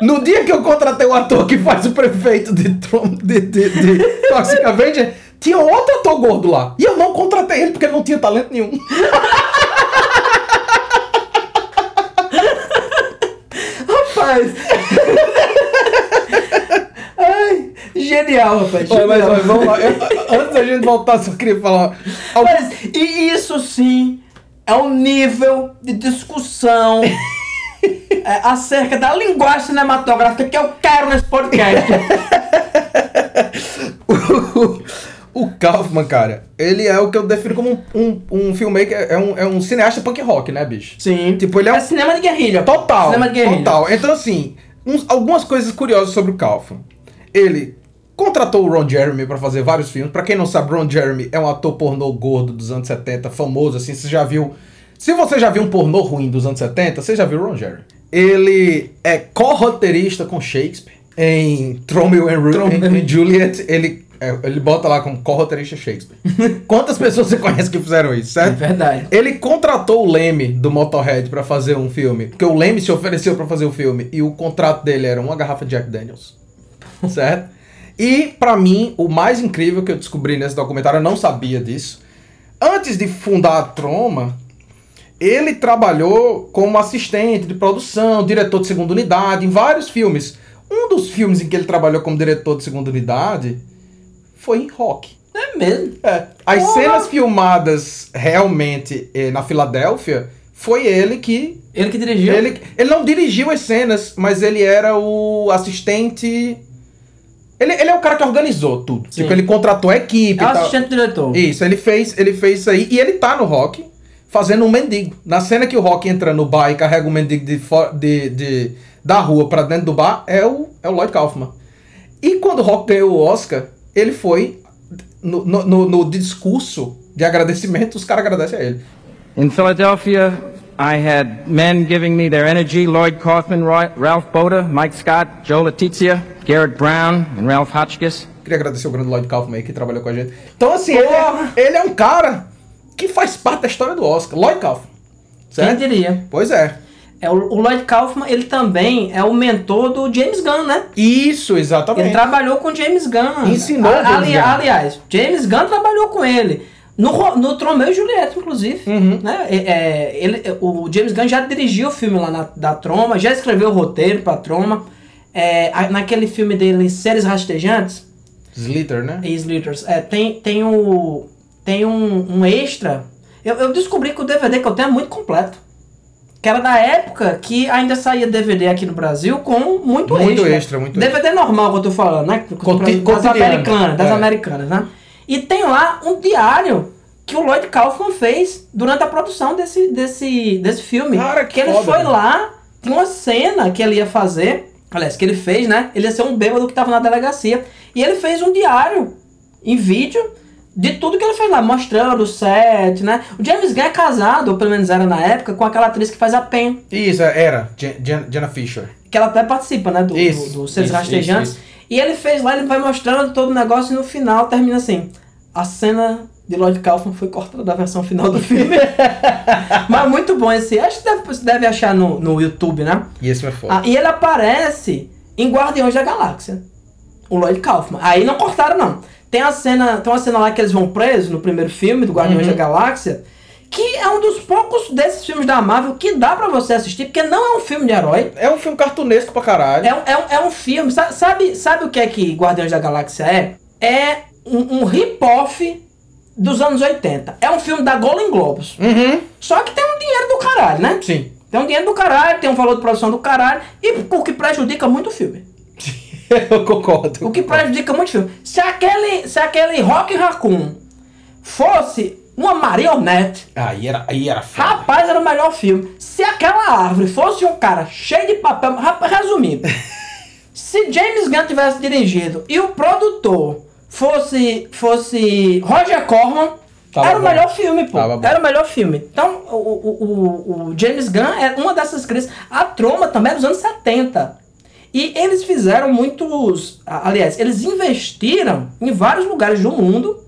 No dia que eu contratei o ator que faz o prefeito de, de, de, de Toxic Avenger, tinha outro ator gordo lá. E eu não contratei ele porque ele não tinha talento nenhum. Rapaz! Ai, genial, rapaz. Olha, mas, olha, vamos lá. Eu- antes da gente voltar, só queria falar. algo- Mas, e isso sim é um nível de discussão é, acerca da linguagem cinematográfica que eu quero nesse podcast. o Kaufman, cara, ele é o que eu defino como um, um, um filmmaker, é um, é um cineasta punk rock, né, bicho? Sim. Tipo, ele é um- cinema de guerrilha. Total. Cinema de guerrilha. Total. Então, assim, uns- algumas coisas curiosas sobre o Kaufman. Ele contratou o Ron Jeremy pra fazer vários filmes. Pra quem não sabe, Ron Jeremy é um ator pornô gordo dos anos 70, famoso, assim, você já viu... Se você já viu um pornô ruim dos anos 70, você já viu o Ron Jeremy. Ele é co-roteirista com Shakespeare. Em Tromeo and, Ru- Romeo em, em Juliet, ele, é, ele bota lá como co-roteirista Shakespeare. Quantas pessoas você conhece que fizeram isso, É certo? verdade. Ele contratou o Leme do Motorhead pra fazer um filme, porque o Leme se ofereceu pra fazer o filme e o contrato dele era uma garrafa de Jack Daniels, certo? E pra mim, o mais incrível que eu descobri nesse documentário, eu não sabia disso. Antes de fundar a Troma, ele trabalhou como assistente de produção, diretor de segunda unidade em vários filmes. Um dos filmes em que ele trabalhou como diretor de segunda unidade foi em Rock. É mesmo. É. As Porra! cenas filmadas realmente eh, na Filadélfia foi ele que. Ele que dirigiu. Ele, ele não dirigiu as cenas, mas ele era o assistente. Ele, ele é o cara que organizou tudo. Sim. Tipo, ele contratou a equipe. É o tal. assistente diretor. Isso, ele fez, ele fez isso aí. E ele tá no rock fazendo um mendigo. Na cena que o rock entra no bar e carrega o mendigo de, de, de- da rua pra dentro do bar, é o, é o Lloyd Kaufman. E quando o rock ganhou o Oscar, ele foi. No, no, no- no discurso de agradecimento, os caras agradecem a ele. In Philadelphia, I had men giving me their energy Lloyd Kaufman, Roy, Ralph Boda, Mike Scott, Joe Letizia, Garrett Brown, and Ralph Hotchkiss. Queria agradecer o grande Lloyd Kaufman aí que trabalhou com a gente. Então, assim, ele é, ele é um cara que faz parte da história do Oscar. Lloyd Kaufman. Quem Certo? diria? Pois é. É, o, o Lloyd Kaufman, ele também é o mentor do James Gunn, né? Isso, exatamente. Ele trabalhou com James Gunn. Ensinou A- James ali- Gunn. Aliás, James Gunn trabalhou com ele. No, no Tromeu e Julieta, inclusive. Uhum. Né? É, é, ele, o James Gunn já dirigiu o filme lá na, da Troma, já escreveu o roteiro pra Troma. É, naquele filme dele, Seres Rastejantes, Slither, né? e Slitters, é, tem, tem, o, tem um, um extra. Eu, eu descobri que o DVD que eu tenho é muito completo. Que era da época que ainda saía DVD aqui no Brasil com muito, Muito extra. extra, muito DVD normal que eu tô falando, né? Coti- das americanas, das é. americanas, né? E tem lá um diário que o Lloyd Kaufman fez durante a produção desse, desse, desse filme. Cara, que ele foda, foi né? lá, tinha uma cena que ele ia fazer, aliás, que ele fez, né? Ele ia ser um bêbado que tava na delegacia. E ele fez um diário em vídeo de tudo que ele fez lá, mostrando o set, né? O James Gunn é casado, ou pelo menos era na época, com aquela atriz que faz a Pen, Isso, era. Jen- Jen- Jenna Fisher. que ela até participa, né? Do, Isso, do, do Seres isso, Rastejantes. isso, E ele fez lá, ele vai mostrando todo o negócio e no final termina assim. A cena de Lloyd Kaufman foi cortada da versão final do filme. Mas muito bom esse. Acho que deve, você deve achar no, no YouTube, né? E esse é foda. Ah, e ele aparece em Guardiões da Galáxia. O Lloyd Kaufman. Aí não cortaram, não. Tem a cena, tem uma cena lá que eles vão presos no primeiro filme do Guardiões Uhum. da Galáxia, que é um dos poucos desses filmes da Marvel que dá pra você assistir, porque não é um filme de herói. É um filme cartunesco pra caralho. É, um- é, um- é um filme. sa- Sabe, sabe o que é que Guardiões da Galáxia é? É um, um rip-off dos anos 80. É um filme da Golden Globes. Uhum. Só que tem um dinheiro do caralho, né? Sim. Tem um dinheiro do caralho, tem um valor de produção do caralho, e o que prejudica muito o filme. Eu concordo. O que prejudica muito o filme. Se aquele, se aquele Rock Raccoon fosse uma marionete, Aí era, aí era foda. rapaz, era o melhor filme. Se aquela árvore fosse um cara cheio de papel, rapaz, resumindo, se James Gunn tivesse dirigido e o produtor fosse fosse Roger Corman, Tava era o bom. melhor filme, pô. Tava bom. Era o melhor filme. Então, o, o, o, o James Gunn é uma dessas crises. A Troma também é dos anos 70. E eles fizeram muitos. Aliás, eles investiram em vários lugares do mundo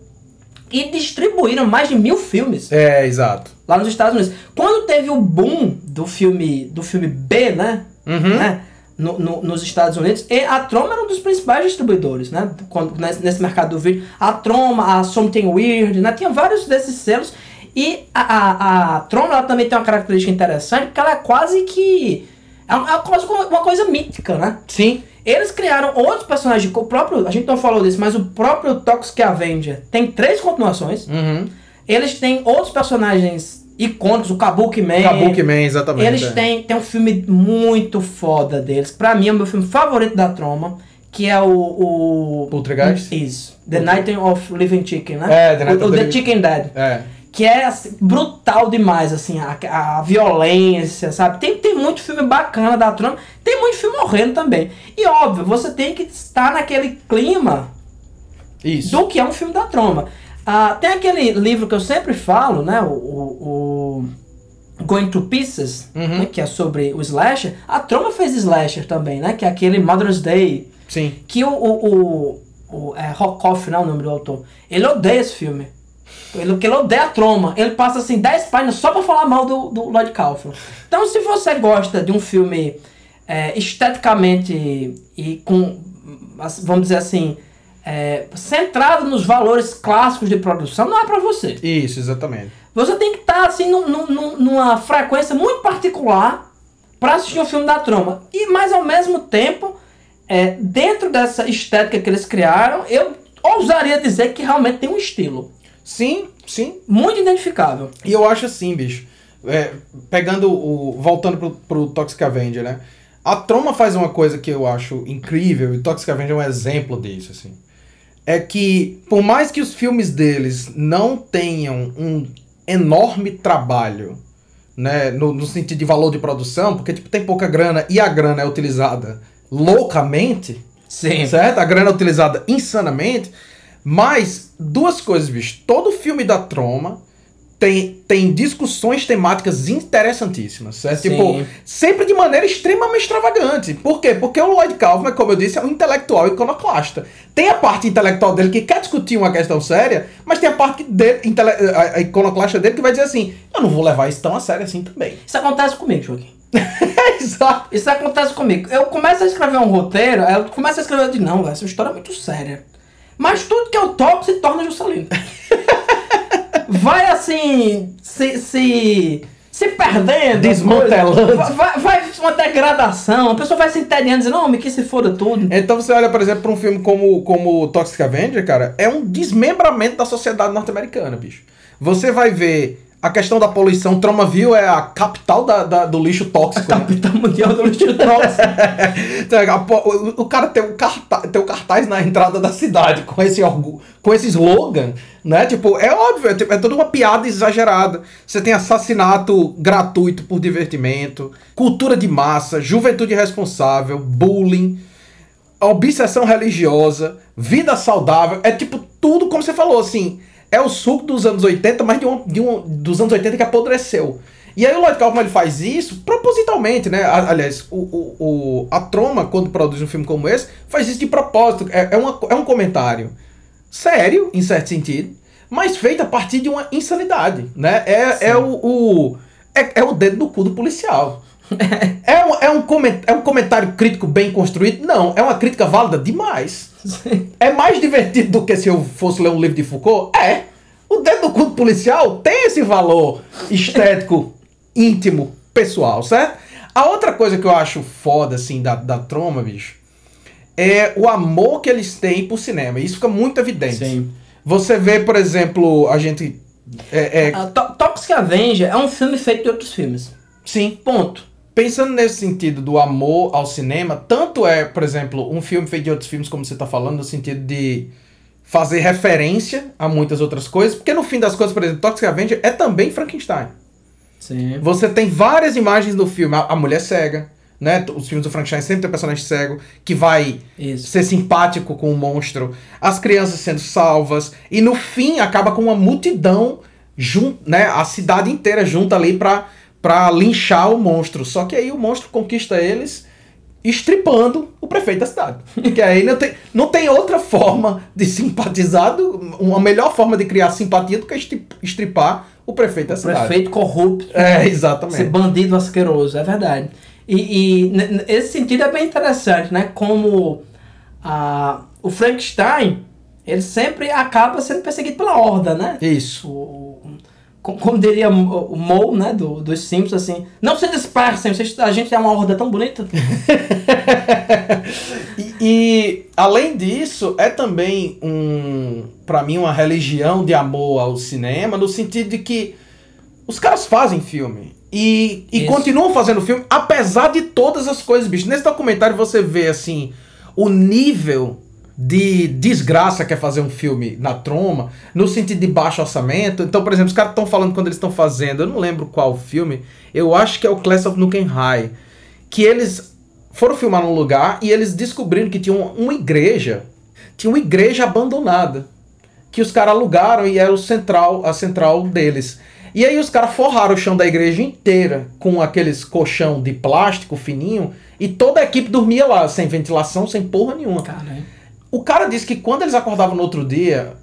e distribuíram mais de mil filmes É, exato. lá nos Estados Unidos. Quando teve o boom do filme do filme B, né? Uhum. né, no- no- nos Estados Unidos, e a Troma era um dos principais distribuidores, né? Quando, nesse, nesse mercado do vídeo. A Troma, a Something Weird, né? Tinha vários desses selos. E a, a, a Troma ela também tem uma característica interessante, porque ela é quase que. É uma, é quase uma uma coisa mítica, né? Sim. Eles criaram outros personagens, o próprio, a gente não falou disso, mas o próprio Toxic Avenger tem três continuações. Uhum. Eles têm outros personagens icônicos, o Kabuki Man. Kabuki Man, exatamente. Eles é. têm, tem um filme muito foda deles, pra mim é o meu filme favorito da Troma, que é o... o Poltergeist? Isso. The Night of Living Chicken, né? É, The Night o, of the The Chicken Dead. É. Que é assim, brutal demais, assim, a, a violência, sabe? Tem, tem muito filme bacana da Troma, tem muito filme morrendo também. E óbvio, você tem que estar naquele clima Isso. do que é um filme da Troma. Ah, tem aquele livro que eu sempre falo, né? O, o, o Going to Pieces, Uhum. né, que é sobre o slasher. A Troma fez slasher também, né? Que é aquele Mother's Day. Sim. Que o, o, o, o é, Rockoff, não é o nome do autor. Ele odeia esse filme. Ele, ele odeia a Troma. Ele passa assim 10 páginas só pra falar mal do, do Lloyd Kaufman. Então, se você gosta de um filme é, esteticamente e com, vamos dizer assim, é, centrado nos valores clássicos de produção, não é pra você. Isso, exatamente. Você tem que estar assim num- num- num- numa frequência muito particular para assistir um filme da trama. E mas ao mesmo tempo, é, dentro dessa estética que eles criaram, eu ousaria dizer que realmente tem um estilo Sim, sim. muito identificável. E eu acho assim, bicho. é, pegando o. Voltando pro, pro Toxic Avenger, né? A Troma faz uma coisa que eu acho incrível, e Toxic Avenger é um exemplo disso, assim. É que, por mais que os filmes deles não tenham um enorme trabalho, né? No, no sentido de valor de produção, porque tipo, tem pouca grana e a grana é utilizada loucamente, Sim. certo? A grana é utilizada insanamente. Mas, duas coisas, bicho. Todo filme da Troma tem, tem discussões temáticas interessantíssimas, certo? Sim. Tipo, sempre de maneira extremamente extravagante. Por quê? Porque o Lloyd Kaufman, como eu disse, é um intelectual iconoclasta. Tem a parte intelectual dele que quer discutir uma questão séria, mas tem a parte dele, intele- a, iconoclasta dele que vai dizer assim, eu não vou levar isso tão a sério assim também. Isso acontece comigo, Joaquim. Exato. Isso acontece comigo. Eu começo a escrever um roteiro, eu começo a escrever de não, essa história é muito séria. Mas tudo que eu toco se torna Juscelino. vai assim, se, se, se perdendo. Desmantelando. Vai, vai, uma degradação, a pessoa vai se entediando, dizendo, não, me que se foda tudo. Então você olha, por exemplo, para um filme como, como Toxic Avenger, cara, é um desmembramento da sociedade norte-americana, bicho. Você vai ver a questão da poluição, Tromaville é a capital da, da- do lixo tóxico. né? Capital Mundial do Lixo Tóxico. Então, a o, o cara tem um, cartaz, tem um cartaz na entrada da cidade com esse, com esse slogan, né? Tipo, é óbvio, é, tipo, é toda uma piada exagerada. Você tem assassinato gratuito por divertimento, cultura de massa, juventude irresponsável, bullying, obsessão religiosa, vida saudável. É tipo tudo como você falou, assim. É o suco dos anos 80, mas de um, de um, dos anos 80 que apodreceu. E aí o Lloyd Kaufman ele faz isso propositalmente, né? Aliás, o, o, o- a Troma, quando produz um filme como esse, faz isso de propósito. É, é, uma, é um comentário sério, em certo sentido, mas feito a partir de uma insanidade, né? É, é o, o- é, é o dedo do cu do policial. é, um, é, um é um comentário crítico bem construído? Não, é uma crítica válida demais. É mais divertido do que se eu fosse ler um livro de Foucault? É. O dedo do culto policial tem esse valor estético, íntimo, pessoal, certo? A outra coisa que eu acho foda, assim, da, da troma, bicho, é o amor que eles têm por cinema. Isso fica muito evidente. Sim. Você vê, por exemplo, a gente. É, é, A To- Toxic Avenger é um filme feito de outros filmes. sim, Ponto. Pensando nesse sentido do amor ao cinema, tanto é, por exemplo, um filme feito de outros filmes, como você tá falando, no sentido de fazer referência a muitas outras coisas, porque no fim das coisas, por exemplo, Toxic Avenger é também Frankenstein. Sim. Você tem várias imagens do filme, a, a mulher cega, né? Os filmes do Frankenstein sempre tem um personagem cego que vai Isso. ser simpático com o monstro, as crianças sendo salvas, e no fim acaba com uma multidão, jun, né? A cidade inteira junta ali pra, pra linchar o monstro. Só que aí o monstro conquista eles estripando o prefeito da cidade. Porque aí não tem, não tem outra forma de simpatizar, uma melhor forma de criar simpatia do que estri- estripar o prefeito da cidade. Prefeito corrupto. É, Esse exatamente. bandido asqueroso, é verdade. E, e esse sentido é bem interessante, né? Como a, o Frankenstein, ele sempre acaba sendo perseguido pela horda, né? Isso. O, como diria o Mo, né, do, dos Simpsons, assim, não se dispersem, vocês- a gente é uma horda tão bonita. E, e, além disso, é também um, para mim, uma religião de amor ao cinema, no sentido de que os caras fazem filme. E, e Isso. continuam fazendo filme, apesar de todas as coisas, bicho. Nesse documentário você vê, assim, o nível de desgraça que é fazer um filme na troma, no sentido de baixo orçamento. Então, por exemplo, os caras estão falando quando eles estão fazendo, eu não lembro qual filme, eu acho que é o Class of Nukem High, que eles foram filmar num lugar e eles descobriram que tinha uma, uma igreja, tinha uma igreja abandonada, que os caras alugaram e era o central, a central deles. E aí os caras forraram o chão da igreja inteira com aqueles colchão de plástico fininho e toda a equipe dormia lá, sem ventilação, sem porra nenhuma. Cara, O cara disse que quando eles acordavam no outro dia,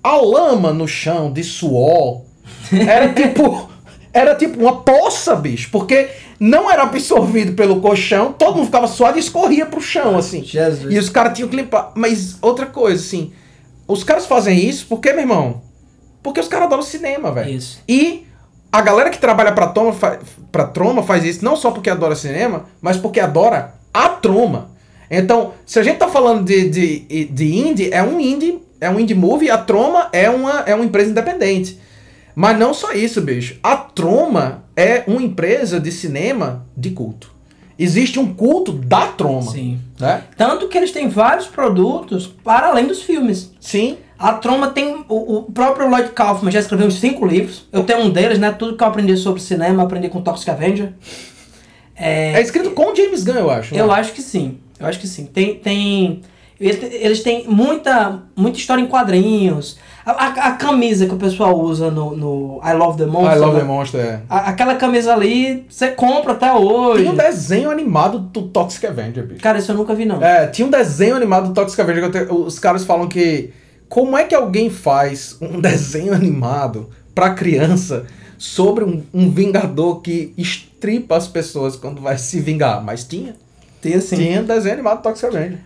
a lama no chão de suor era tipo. Era tipo uma poça, bicho. Porque não era absorvido pelo colchão, todo mundo ficava suado e escorria pro chão, assim. Jesus. E os caras tinham que limpar. Mas outra coisa, assim. Os caras fazem isso porque, meu irmão? Porque os caras adoram cinema, velho. Isso. E a galera que trabalha pra Troma, fa pra Troma faz isso não só porque adora cinema, mas porque adora a Troma. Então, se a gente tá falando de, de, de indie, é um indie, é um indie movie, a Troma é uma, é uma empresa independente. Mas não só isso, bicho. A Troma é uma empresa de cinema de culto. Existe um culto da Troma. Sim. Né? Tanto que eles têm vários produtos para além dos filmes. Sim. A Troma tem. O, o próprio Lloyd Kaufman já escreveu uns cinco livros. Eu tenho um deles, né? Tudo que eu aprendi sobre cinema, eu aprendi com Toxic Avenger. É, É escrito com James Gunn, eu acho. eu né? acho que sim. Eu acho que sim. Tem. tem ele- eles têm muita, muita história em quadrinhos. A, a- a camisa que o pessoal usa no, no I Love the Monster. I Love né? the Monster, é. A- aquela camisa ali, você compra até hoje. Tem um desenho animado do Toxic Avenger, bicho. Cara, isso eu nunca vi, não. É, tinha um desenho animado do Toxic Avenger te- os caras falam que. Como é que alguém faz um desenho animado pra criança sobre um, um vingador que estripa as pessoas quando vai se vingar? Mas tinha. Tem assim. Tinha um desenho animado do Avenger.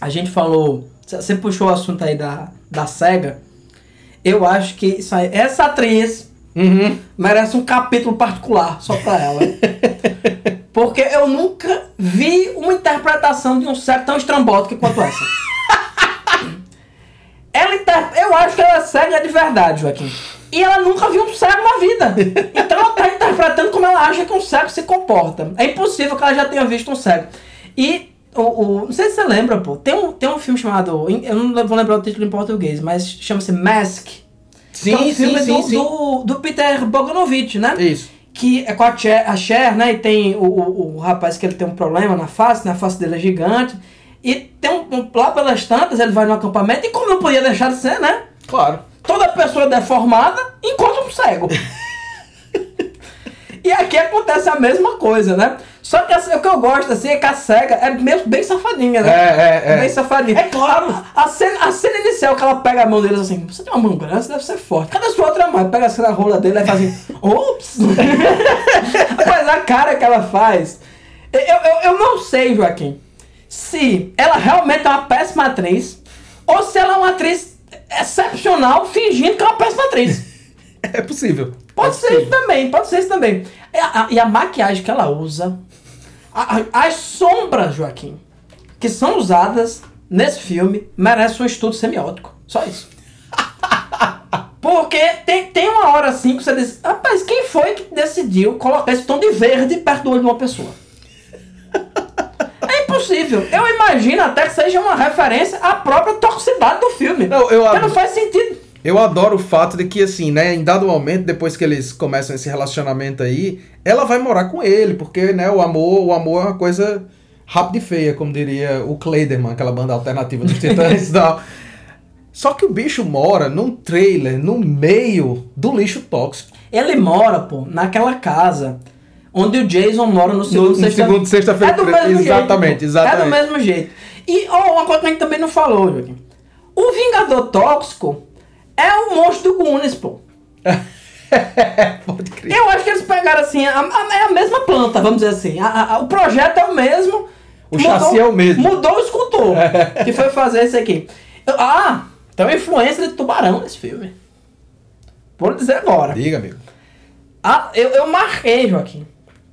A gente falou. Você puxou o assunto aí da, da SEGA. Eu acho que isso aí, essa atriz Uhum. merece um capítulo particular só pra ela. Porque eu nunca vi uma interpretação de um cego tão estrambótica quanto essa. ela inter... Eu acho que ela é cega de verdade, Joaquim. E ela nunca viu um cego na vida. Então ela tá interpretando como ela acha que um cego se comporta. É impossível que ela já tenha visto um cego. E o, o- não sei se você lembra, pô. Tem um, tem um filme chamado. Eu não vou lembrar o título em português, mas chama-se Mask. Sim, é um filme sim, do, sim, sim. Do, do Peter Bogdanovich, né? Isso. Que é com a Cher, a Cher, né? E tem o, o, o rapaz que ele tem um problema na face, né? A face dele é gigante. E tem um, um- lá pelas tantas, ele vai no acampamento e como não podia deixar de ser, né? Claro. Toda pessoa deformada encontra um cego. e aqui acontece a mesma coisa, né? Só que assim, o que eu gosto assim é que a cega é mesmo bem safadinha, né? É, é, é. Bem safadinha. É claro. A, a cena, a cena inicial que ela pega a mão deles assim, você tem uma mão grande, você deve ser forte. Cadê a sua outra mão? Pega assim na rola dele e faz assim, ops! Mas a cara que ela faz. Eu, eu, eu não sei, Joaquim, se ela realmente é uma péssima atriz ou se ela é uma atriz excepcional fingindo que é uma péssima atriz. É possível. Pode É ser possível. isso também, pode ser isso também. E a, e a maquiagem que ela usa, as sombras, Joaquim, que são usadas nesse filme, merecem um estudo semiótico. Só isso. Porque tem, tem uma hora assim que você diz, rapaz, quem foi que decidiu colocar esse tom de verde perto do olho de uma pessoa? É impossível. Eu imagino até que seja uma referência à própria toxicidade do filme. Não, eu Porque adoro- não faz sentido. Eu adoro o fato de que, assim, né, em dado momento, depois que eles começam esse relacionamento aí, ela vai morar com ele, porque, né, o amor, o amor é uma coisa rápida e feia, como diria o Kleiderman, aquela banda alternativa dos Titãs e tal. Só que o bicho mora num trailer, no meio do lixo tóxico. Ele mora, pô, naquela casa onde o Jason mora no segundo no sexta- segundo sexta-feira É do mesmo Exatamente, jeito. exatamente. É do mesmo jeito. E ó, uma coisa que a gente também não falou, Joaquim. O Vingador Tóxico é o monstro do Goonies, pô. Pode crer. Eu acho que eles pegaram assim, a, a- é a mesma planta, vamos dizer assim. A- o projeto é o mesmo. O chassi é o mesmo. Mudou o escultor que foi fazer isso aqui. Ah, tem uma influência de tubarão nesse filme. Vou dizer agora. Diga, amigo. Ah, eu, eu marquei, Joaquim.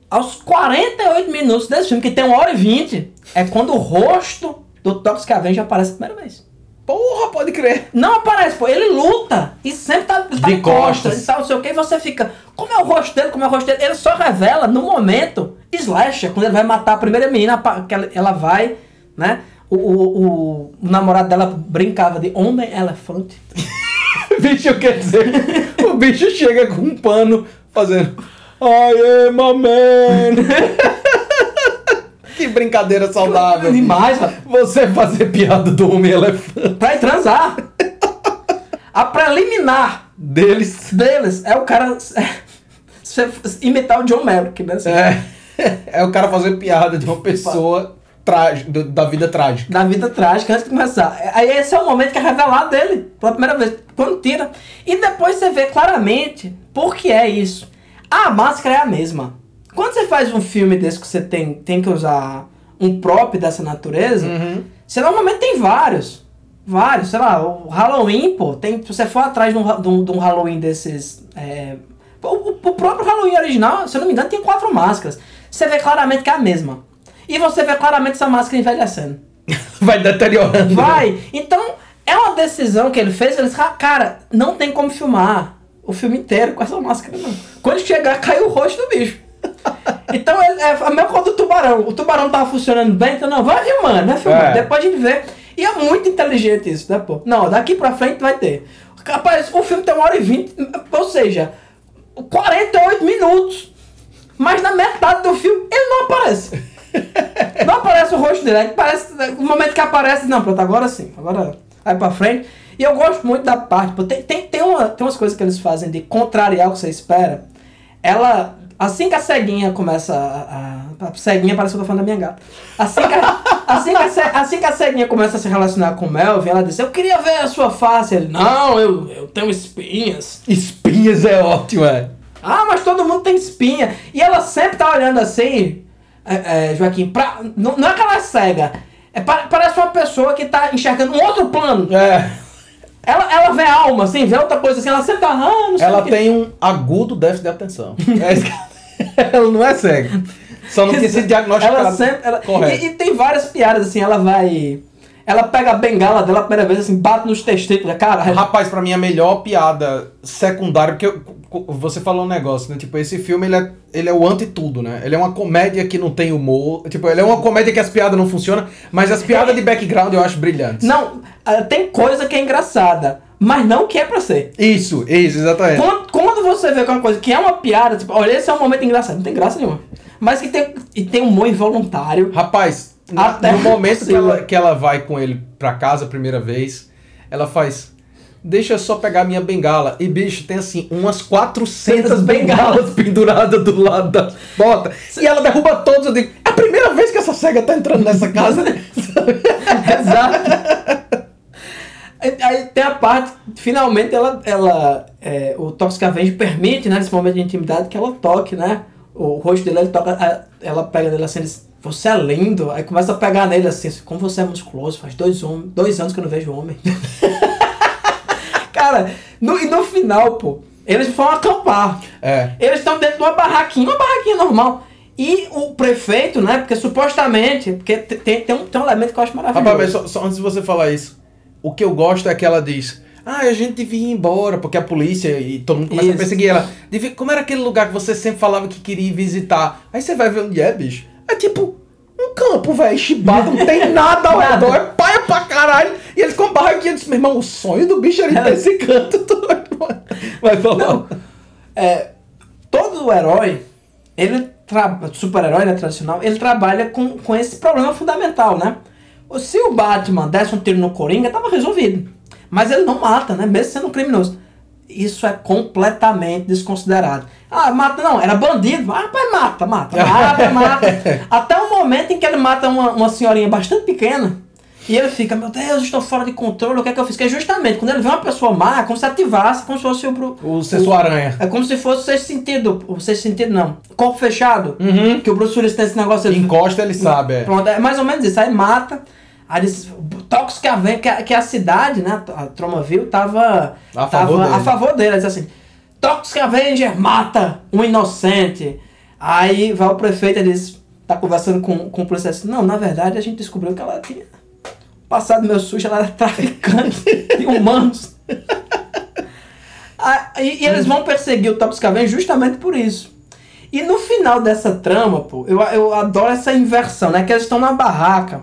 Aos 48 minutos desse filme, que tem 1 hora e 20, é quando o rosto do Tox Avenger aparece a primeira vez. Porra, pode crer. Não aparece, pô. Ele luta e sempre tá, tá De costas costas. e tal, não sei o que. E você fica, como é o rosto dele, como é o rosto dele? Ele só revela no momento slasher, quando ele vai matar a primeira menina, que ela, ela vai, né? O, o, o- o namorado dela brincava de homem elefante. bicho quer dizer, o bicho chega com um pano fazendo I am a man. Que brincadeira saudável. Demais, rapaz. Você fazer piada do homem elefante Pra transar. A preliminar deles. deles é o cara se- imitar o John Merrick, né? assim, É, é o cara fazer piada de uma pessoa trágica, da vida trágica. Da vida trágica antes de começar. Aí esse é o momento que é revelado dele, pela primeira vez, quando tira. E depois você vê claramente por que é isso. A máscara é a mesma. Quando você faz um filme desse que você tem, tem que usar um prop dessa natureza, você normalmente tem vários. Vários, sei lá, o Halloween, pô, tem, se você for atrás de um, de um, de um Halloween desses. é, o, o- próprio Halloween original, se eu não me engano, tem quatro máscaras. Você vê claramente que é a mesma. E você vê claramente essa máscara envelhecendo. Vai deteriorando. Vai! Então, é uma decisão que ele fez, ele disse, "Ah, cara, não tem como filmar o filme inteiro com essa máscara, não. Quando chegar, caiu o rosto do bicho. Então, ele, é a mesma coisa do tubarão. O tubarão tava funcionando bem, então, não, vai filmando, vai filmando. É. Depois a gente vê. E é muito inteligente isso, né, pô? Não, daqui pra frente vai ter. Rapaz, o filme tem uma hora e vinte, ou seja, 48 minutos. Mas na metade do filme, ele não aparece. Não aparece o rosto dele, aí parece, no momento que aparece, não, pronto, agora sim, agora vai pra frente. E eu gosto muito da parte, pô, tem, tem, tem, uma, tem umas coisas que eles fazem de contrariar o que você espera. Ela, assim que a ceguinha começa a. a, a ceguinha parece que eu tô falando da minha gata. Assim que, a, assim, que a, assim que a ceguinha começa a se relacionar com o Melvin, ela diz: Eu queria ver a sua face. Ele, não, eu, eu tenho espinhas. Espinhas é ótimo, é. Ah, mas todo mundo tem espinha. E ela sempre tá olhando assim, é, é, Joaquim, pra, não, não é que ela é cega. É, pa- parece uma pessoa que tá enxergando um outro plano. É. Ela, ela vê alma, assim, vê outra coisa assim, ela sempre tá, ah, não sei Ela tem um agudo déficit de atenção. É isso que- ela não é cega. Só não tem esse diagnóstico Ela sempre. Ela, correto. e, e tem várias piadas, assim, ela vai. Ela pega a bengala dela a primeira vez, assim, bate nos testículos, cara. Rapaz, pra mim a melhor piada secundária, porque eu- você falou um negócio, né? Tipo, esse filme ele é, ele é o anti-tudo, né? Ele é uma comédia que não tem humor. Tipo, ele é uma comédia que as piadas não funcionam, mas as piadas de background eu acho brilhantes. Não, ah, tem coisa que é engraçada, mas não que é pra ser. Isso, isso, exatamente. Quando, quando você vê que é uma coisa que é uma piada, tipo, olha, esse é um momento engraçado, não tem graça nenhuma. Mas que tem, e tem humor involuntário. Rapaz, Até no momento que ela, que ela vai com ele pra casa a primeira vez, ela faz. Deixa eu só pegar minha bengala. E, bicho, tem assim, umas 400 bengalas penduradas do lado da porta. E ela derruba todos. Eu digo, é a primeira vez que essa cega tá entrando nessa casa. Exato. Aí- Aí tem a parte, finalmente ela, ela é, o Toxic Avenger permite, né, nesse momento de intimidade, que ela toque, né, o rosto dele, ele toca, ela pega nele assim, diz, você é lindo. Aí começa a pegar nele assim, assim, como você é musculoso, faz dois, hom- dois anos que eu não vejo homem. Cara, no, e no final, pô, eles vão acampar. É. Eles estão dentro de uma barraquinha, uma barraquinha normal. E o prefeito, né, porque supostamente, porque te- tem, tem, um, tem um elemento que eu acho maravilhoso. Rapaz, mas só, só antes de você falar isso, o que eu gosto é que ela diz. Ah, a gente devia ir embora, porque a polícia e todo mundo começa Isso. a perseguir ela. Devia- como era aquele lugar que você sempre falava que queria ir visitar? Aí você vai ver onde é, bicho. É tipo um campo, velho, chibado, não tem nada ao Nada. redor, é paia pra caralho. E eles com barraquinha, eu disse, meu irmão, o sonho do bicho era ir pra É. esse canto todo. Vai falar. Não. É, todo herói, ele trabalha, super-herói né, tradicional, ele trabalha com, com esse problema fundamental, né? Se o Batman desse um tiro no Coringa, tava resolvido. Mas ele não mata, né? Mesmo sendo um criminoso. Isso é completamente desconsiderado. Ah, mata não, era bandido. Ah, rapaz, mata, mata, mata, mata. Até o momento em que ele mata uma, uma senhorinha bastante pequena. E ele fica, meu Deus, estou fora de controle, o que é que eu fiz? Que é justamente quando ele vê uma pessoa má, é como se ativasse, como se fosse o, O Sexto Aranha. é como se fosse o sexto sentido. O sexto sentido não. Corpo fechado. Uhum. Que o Bruce Willis tem esse negócio. ele- Encosta, ele sabe, é. Pronto, é mais ou menos isso. Aí mata. Aí eles. Tox que a, vem- que a, que a cidade, né? A Tromaville tava. A tava favor dele. a favor dele. Diz assim: Toxic Avenger mata um inocente. Aí vai o prefeito e diz. Tá conversando com, com o policial assim, não, na verdade a gente descobriu que ela tinha passado meu sujo, ela era traficante de humanos. Ah, e, e eles vão perseguir o Top Scaven justamente por isso. E no final dessa trama, pô, eu, eu adoro essa inversão, né? Que eles estão na barraca,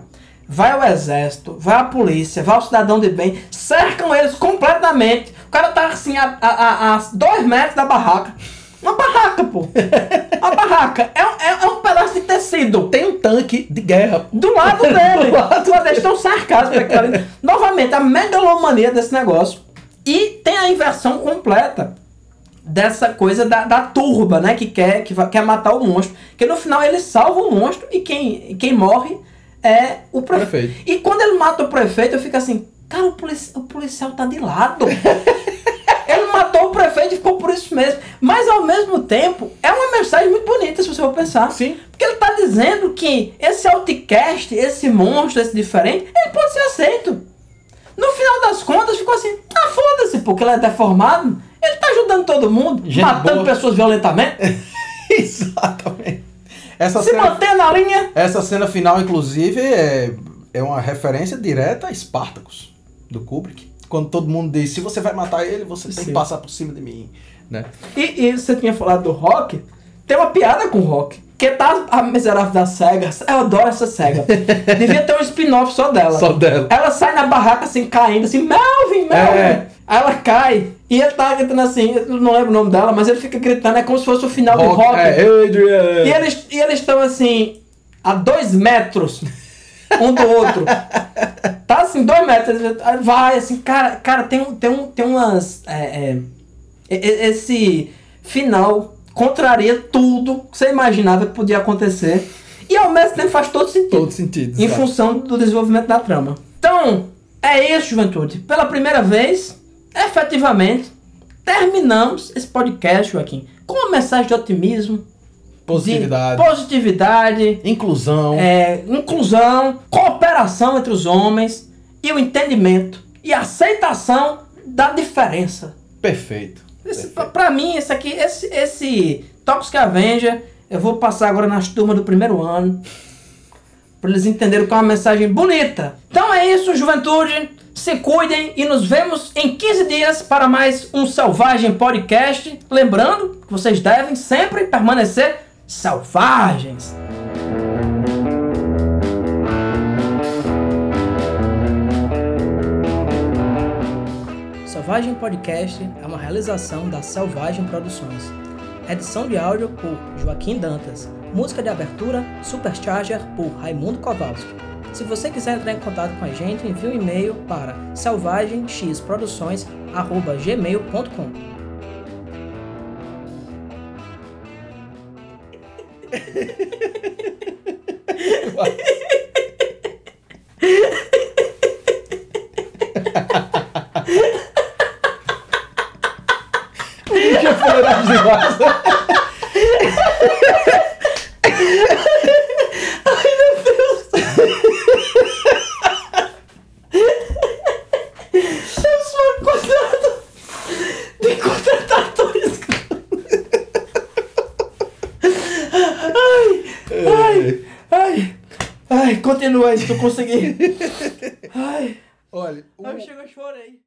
vai o exército, vai a polícia, vai o cidadão de bem, cercam eles completamente. O cara tá assim a, a, a, a dois metros da barraca. Uma barraca, pô. Uma barraca. É, um- é, é um pedaço de tecido. Tem um tanque de guerra. Do lado dele. Do lado estão sarcásticos. aquela ali. Novamente, a megalomania desse negócio. E tem a inversão completa dessa coisa da, da turba, né? Que quer, que vai- quer matar o monstro. Que no final ele salva o monstro e quem, quem morre é o prefeito. Prefeito. E quando ele mata o prefeito, eu fico assim, cara, o, polici- o policial tá de lado. ele matou o prefeito e ficou por isso mesmo. Mas ao mesmo tempo, é uma mensagem muito bonita, se você for pensar. Sim. Porque ele tá dizendo que esse outcast, esse monstro, esse diferente, ele pode ser aceito. No final das contas, ficou assim, ah, foda-se, porque ele é deformado. Ele tá ajudando todo mundo, Gente matando boa. pessoas violentamente. Exatamente. Essa se cena, manter na linha. essa cena final, inclusive, é, é uma referência direta a Spartacus, do Kubrick. Quando todo mundo diz, se você vai matar ele, você tem Sim. que passar por cima de mim. Né? E, e você tinha falado do rock, tem uma piada com o rock. Que tá a miserável da SEGA. Eu adoro essa SEGA. Devia ter um spin-off só dela. Só dela. Ela sai na barraca assim, caindo, assim, Melvin, Melvin. É. Aí ela cai. E ele tá gritando assim, eu não lembro o nome dela, mas ele fica gritando, é como se fosse o final do rock. É, Adrian. E eles e eles estão assim, a dois metros um do outro. Tá assim, dois metros. Vai, assim, cara, cara tem, tem, um, tem umas. é, é, esse final contraria tudo que você imaginava que podia acontecer. E ao mesmo tempo faz todo sentido. Todo sentido. Em exato. função do desenvolvimento da trama. Então, é isso, juventude. Pela primeira vez, efetivamente, terminamos esse podcast, Joaquim, com uma mensagem de otimismo, Positividade. de positividade, Inclusão. é, inclusão, cooperação entre os homens e o entendimento e aceitação da diferença. Perfeito. Pra mim, esse aqui, esse, esse Toxic Avenger, eu vou passar agora nas turmas do primeiro ano. Pra eles entenderem que é uma mensagem bonita. Então é isso, juventude. Se cuidem e nos vemos em 15 dias para mais um Selvagem Podcast. Lembrando que vocês devem sempre permanecer selvagens. Selvagem Podcast é uma realização da Selvagem Produções. Edição de áudio por Joaquim Dantas. Música de abertura Supercharger por Raimundo Kowalski. Se você quiser entrar em contato com a gente, envie um e-mail para selvagemxproduções@gmail.com. Deixa eu fuleirar demais. Aí se tu conseguir. Ai, Olha, o- ai, chega, eu chorei.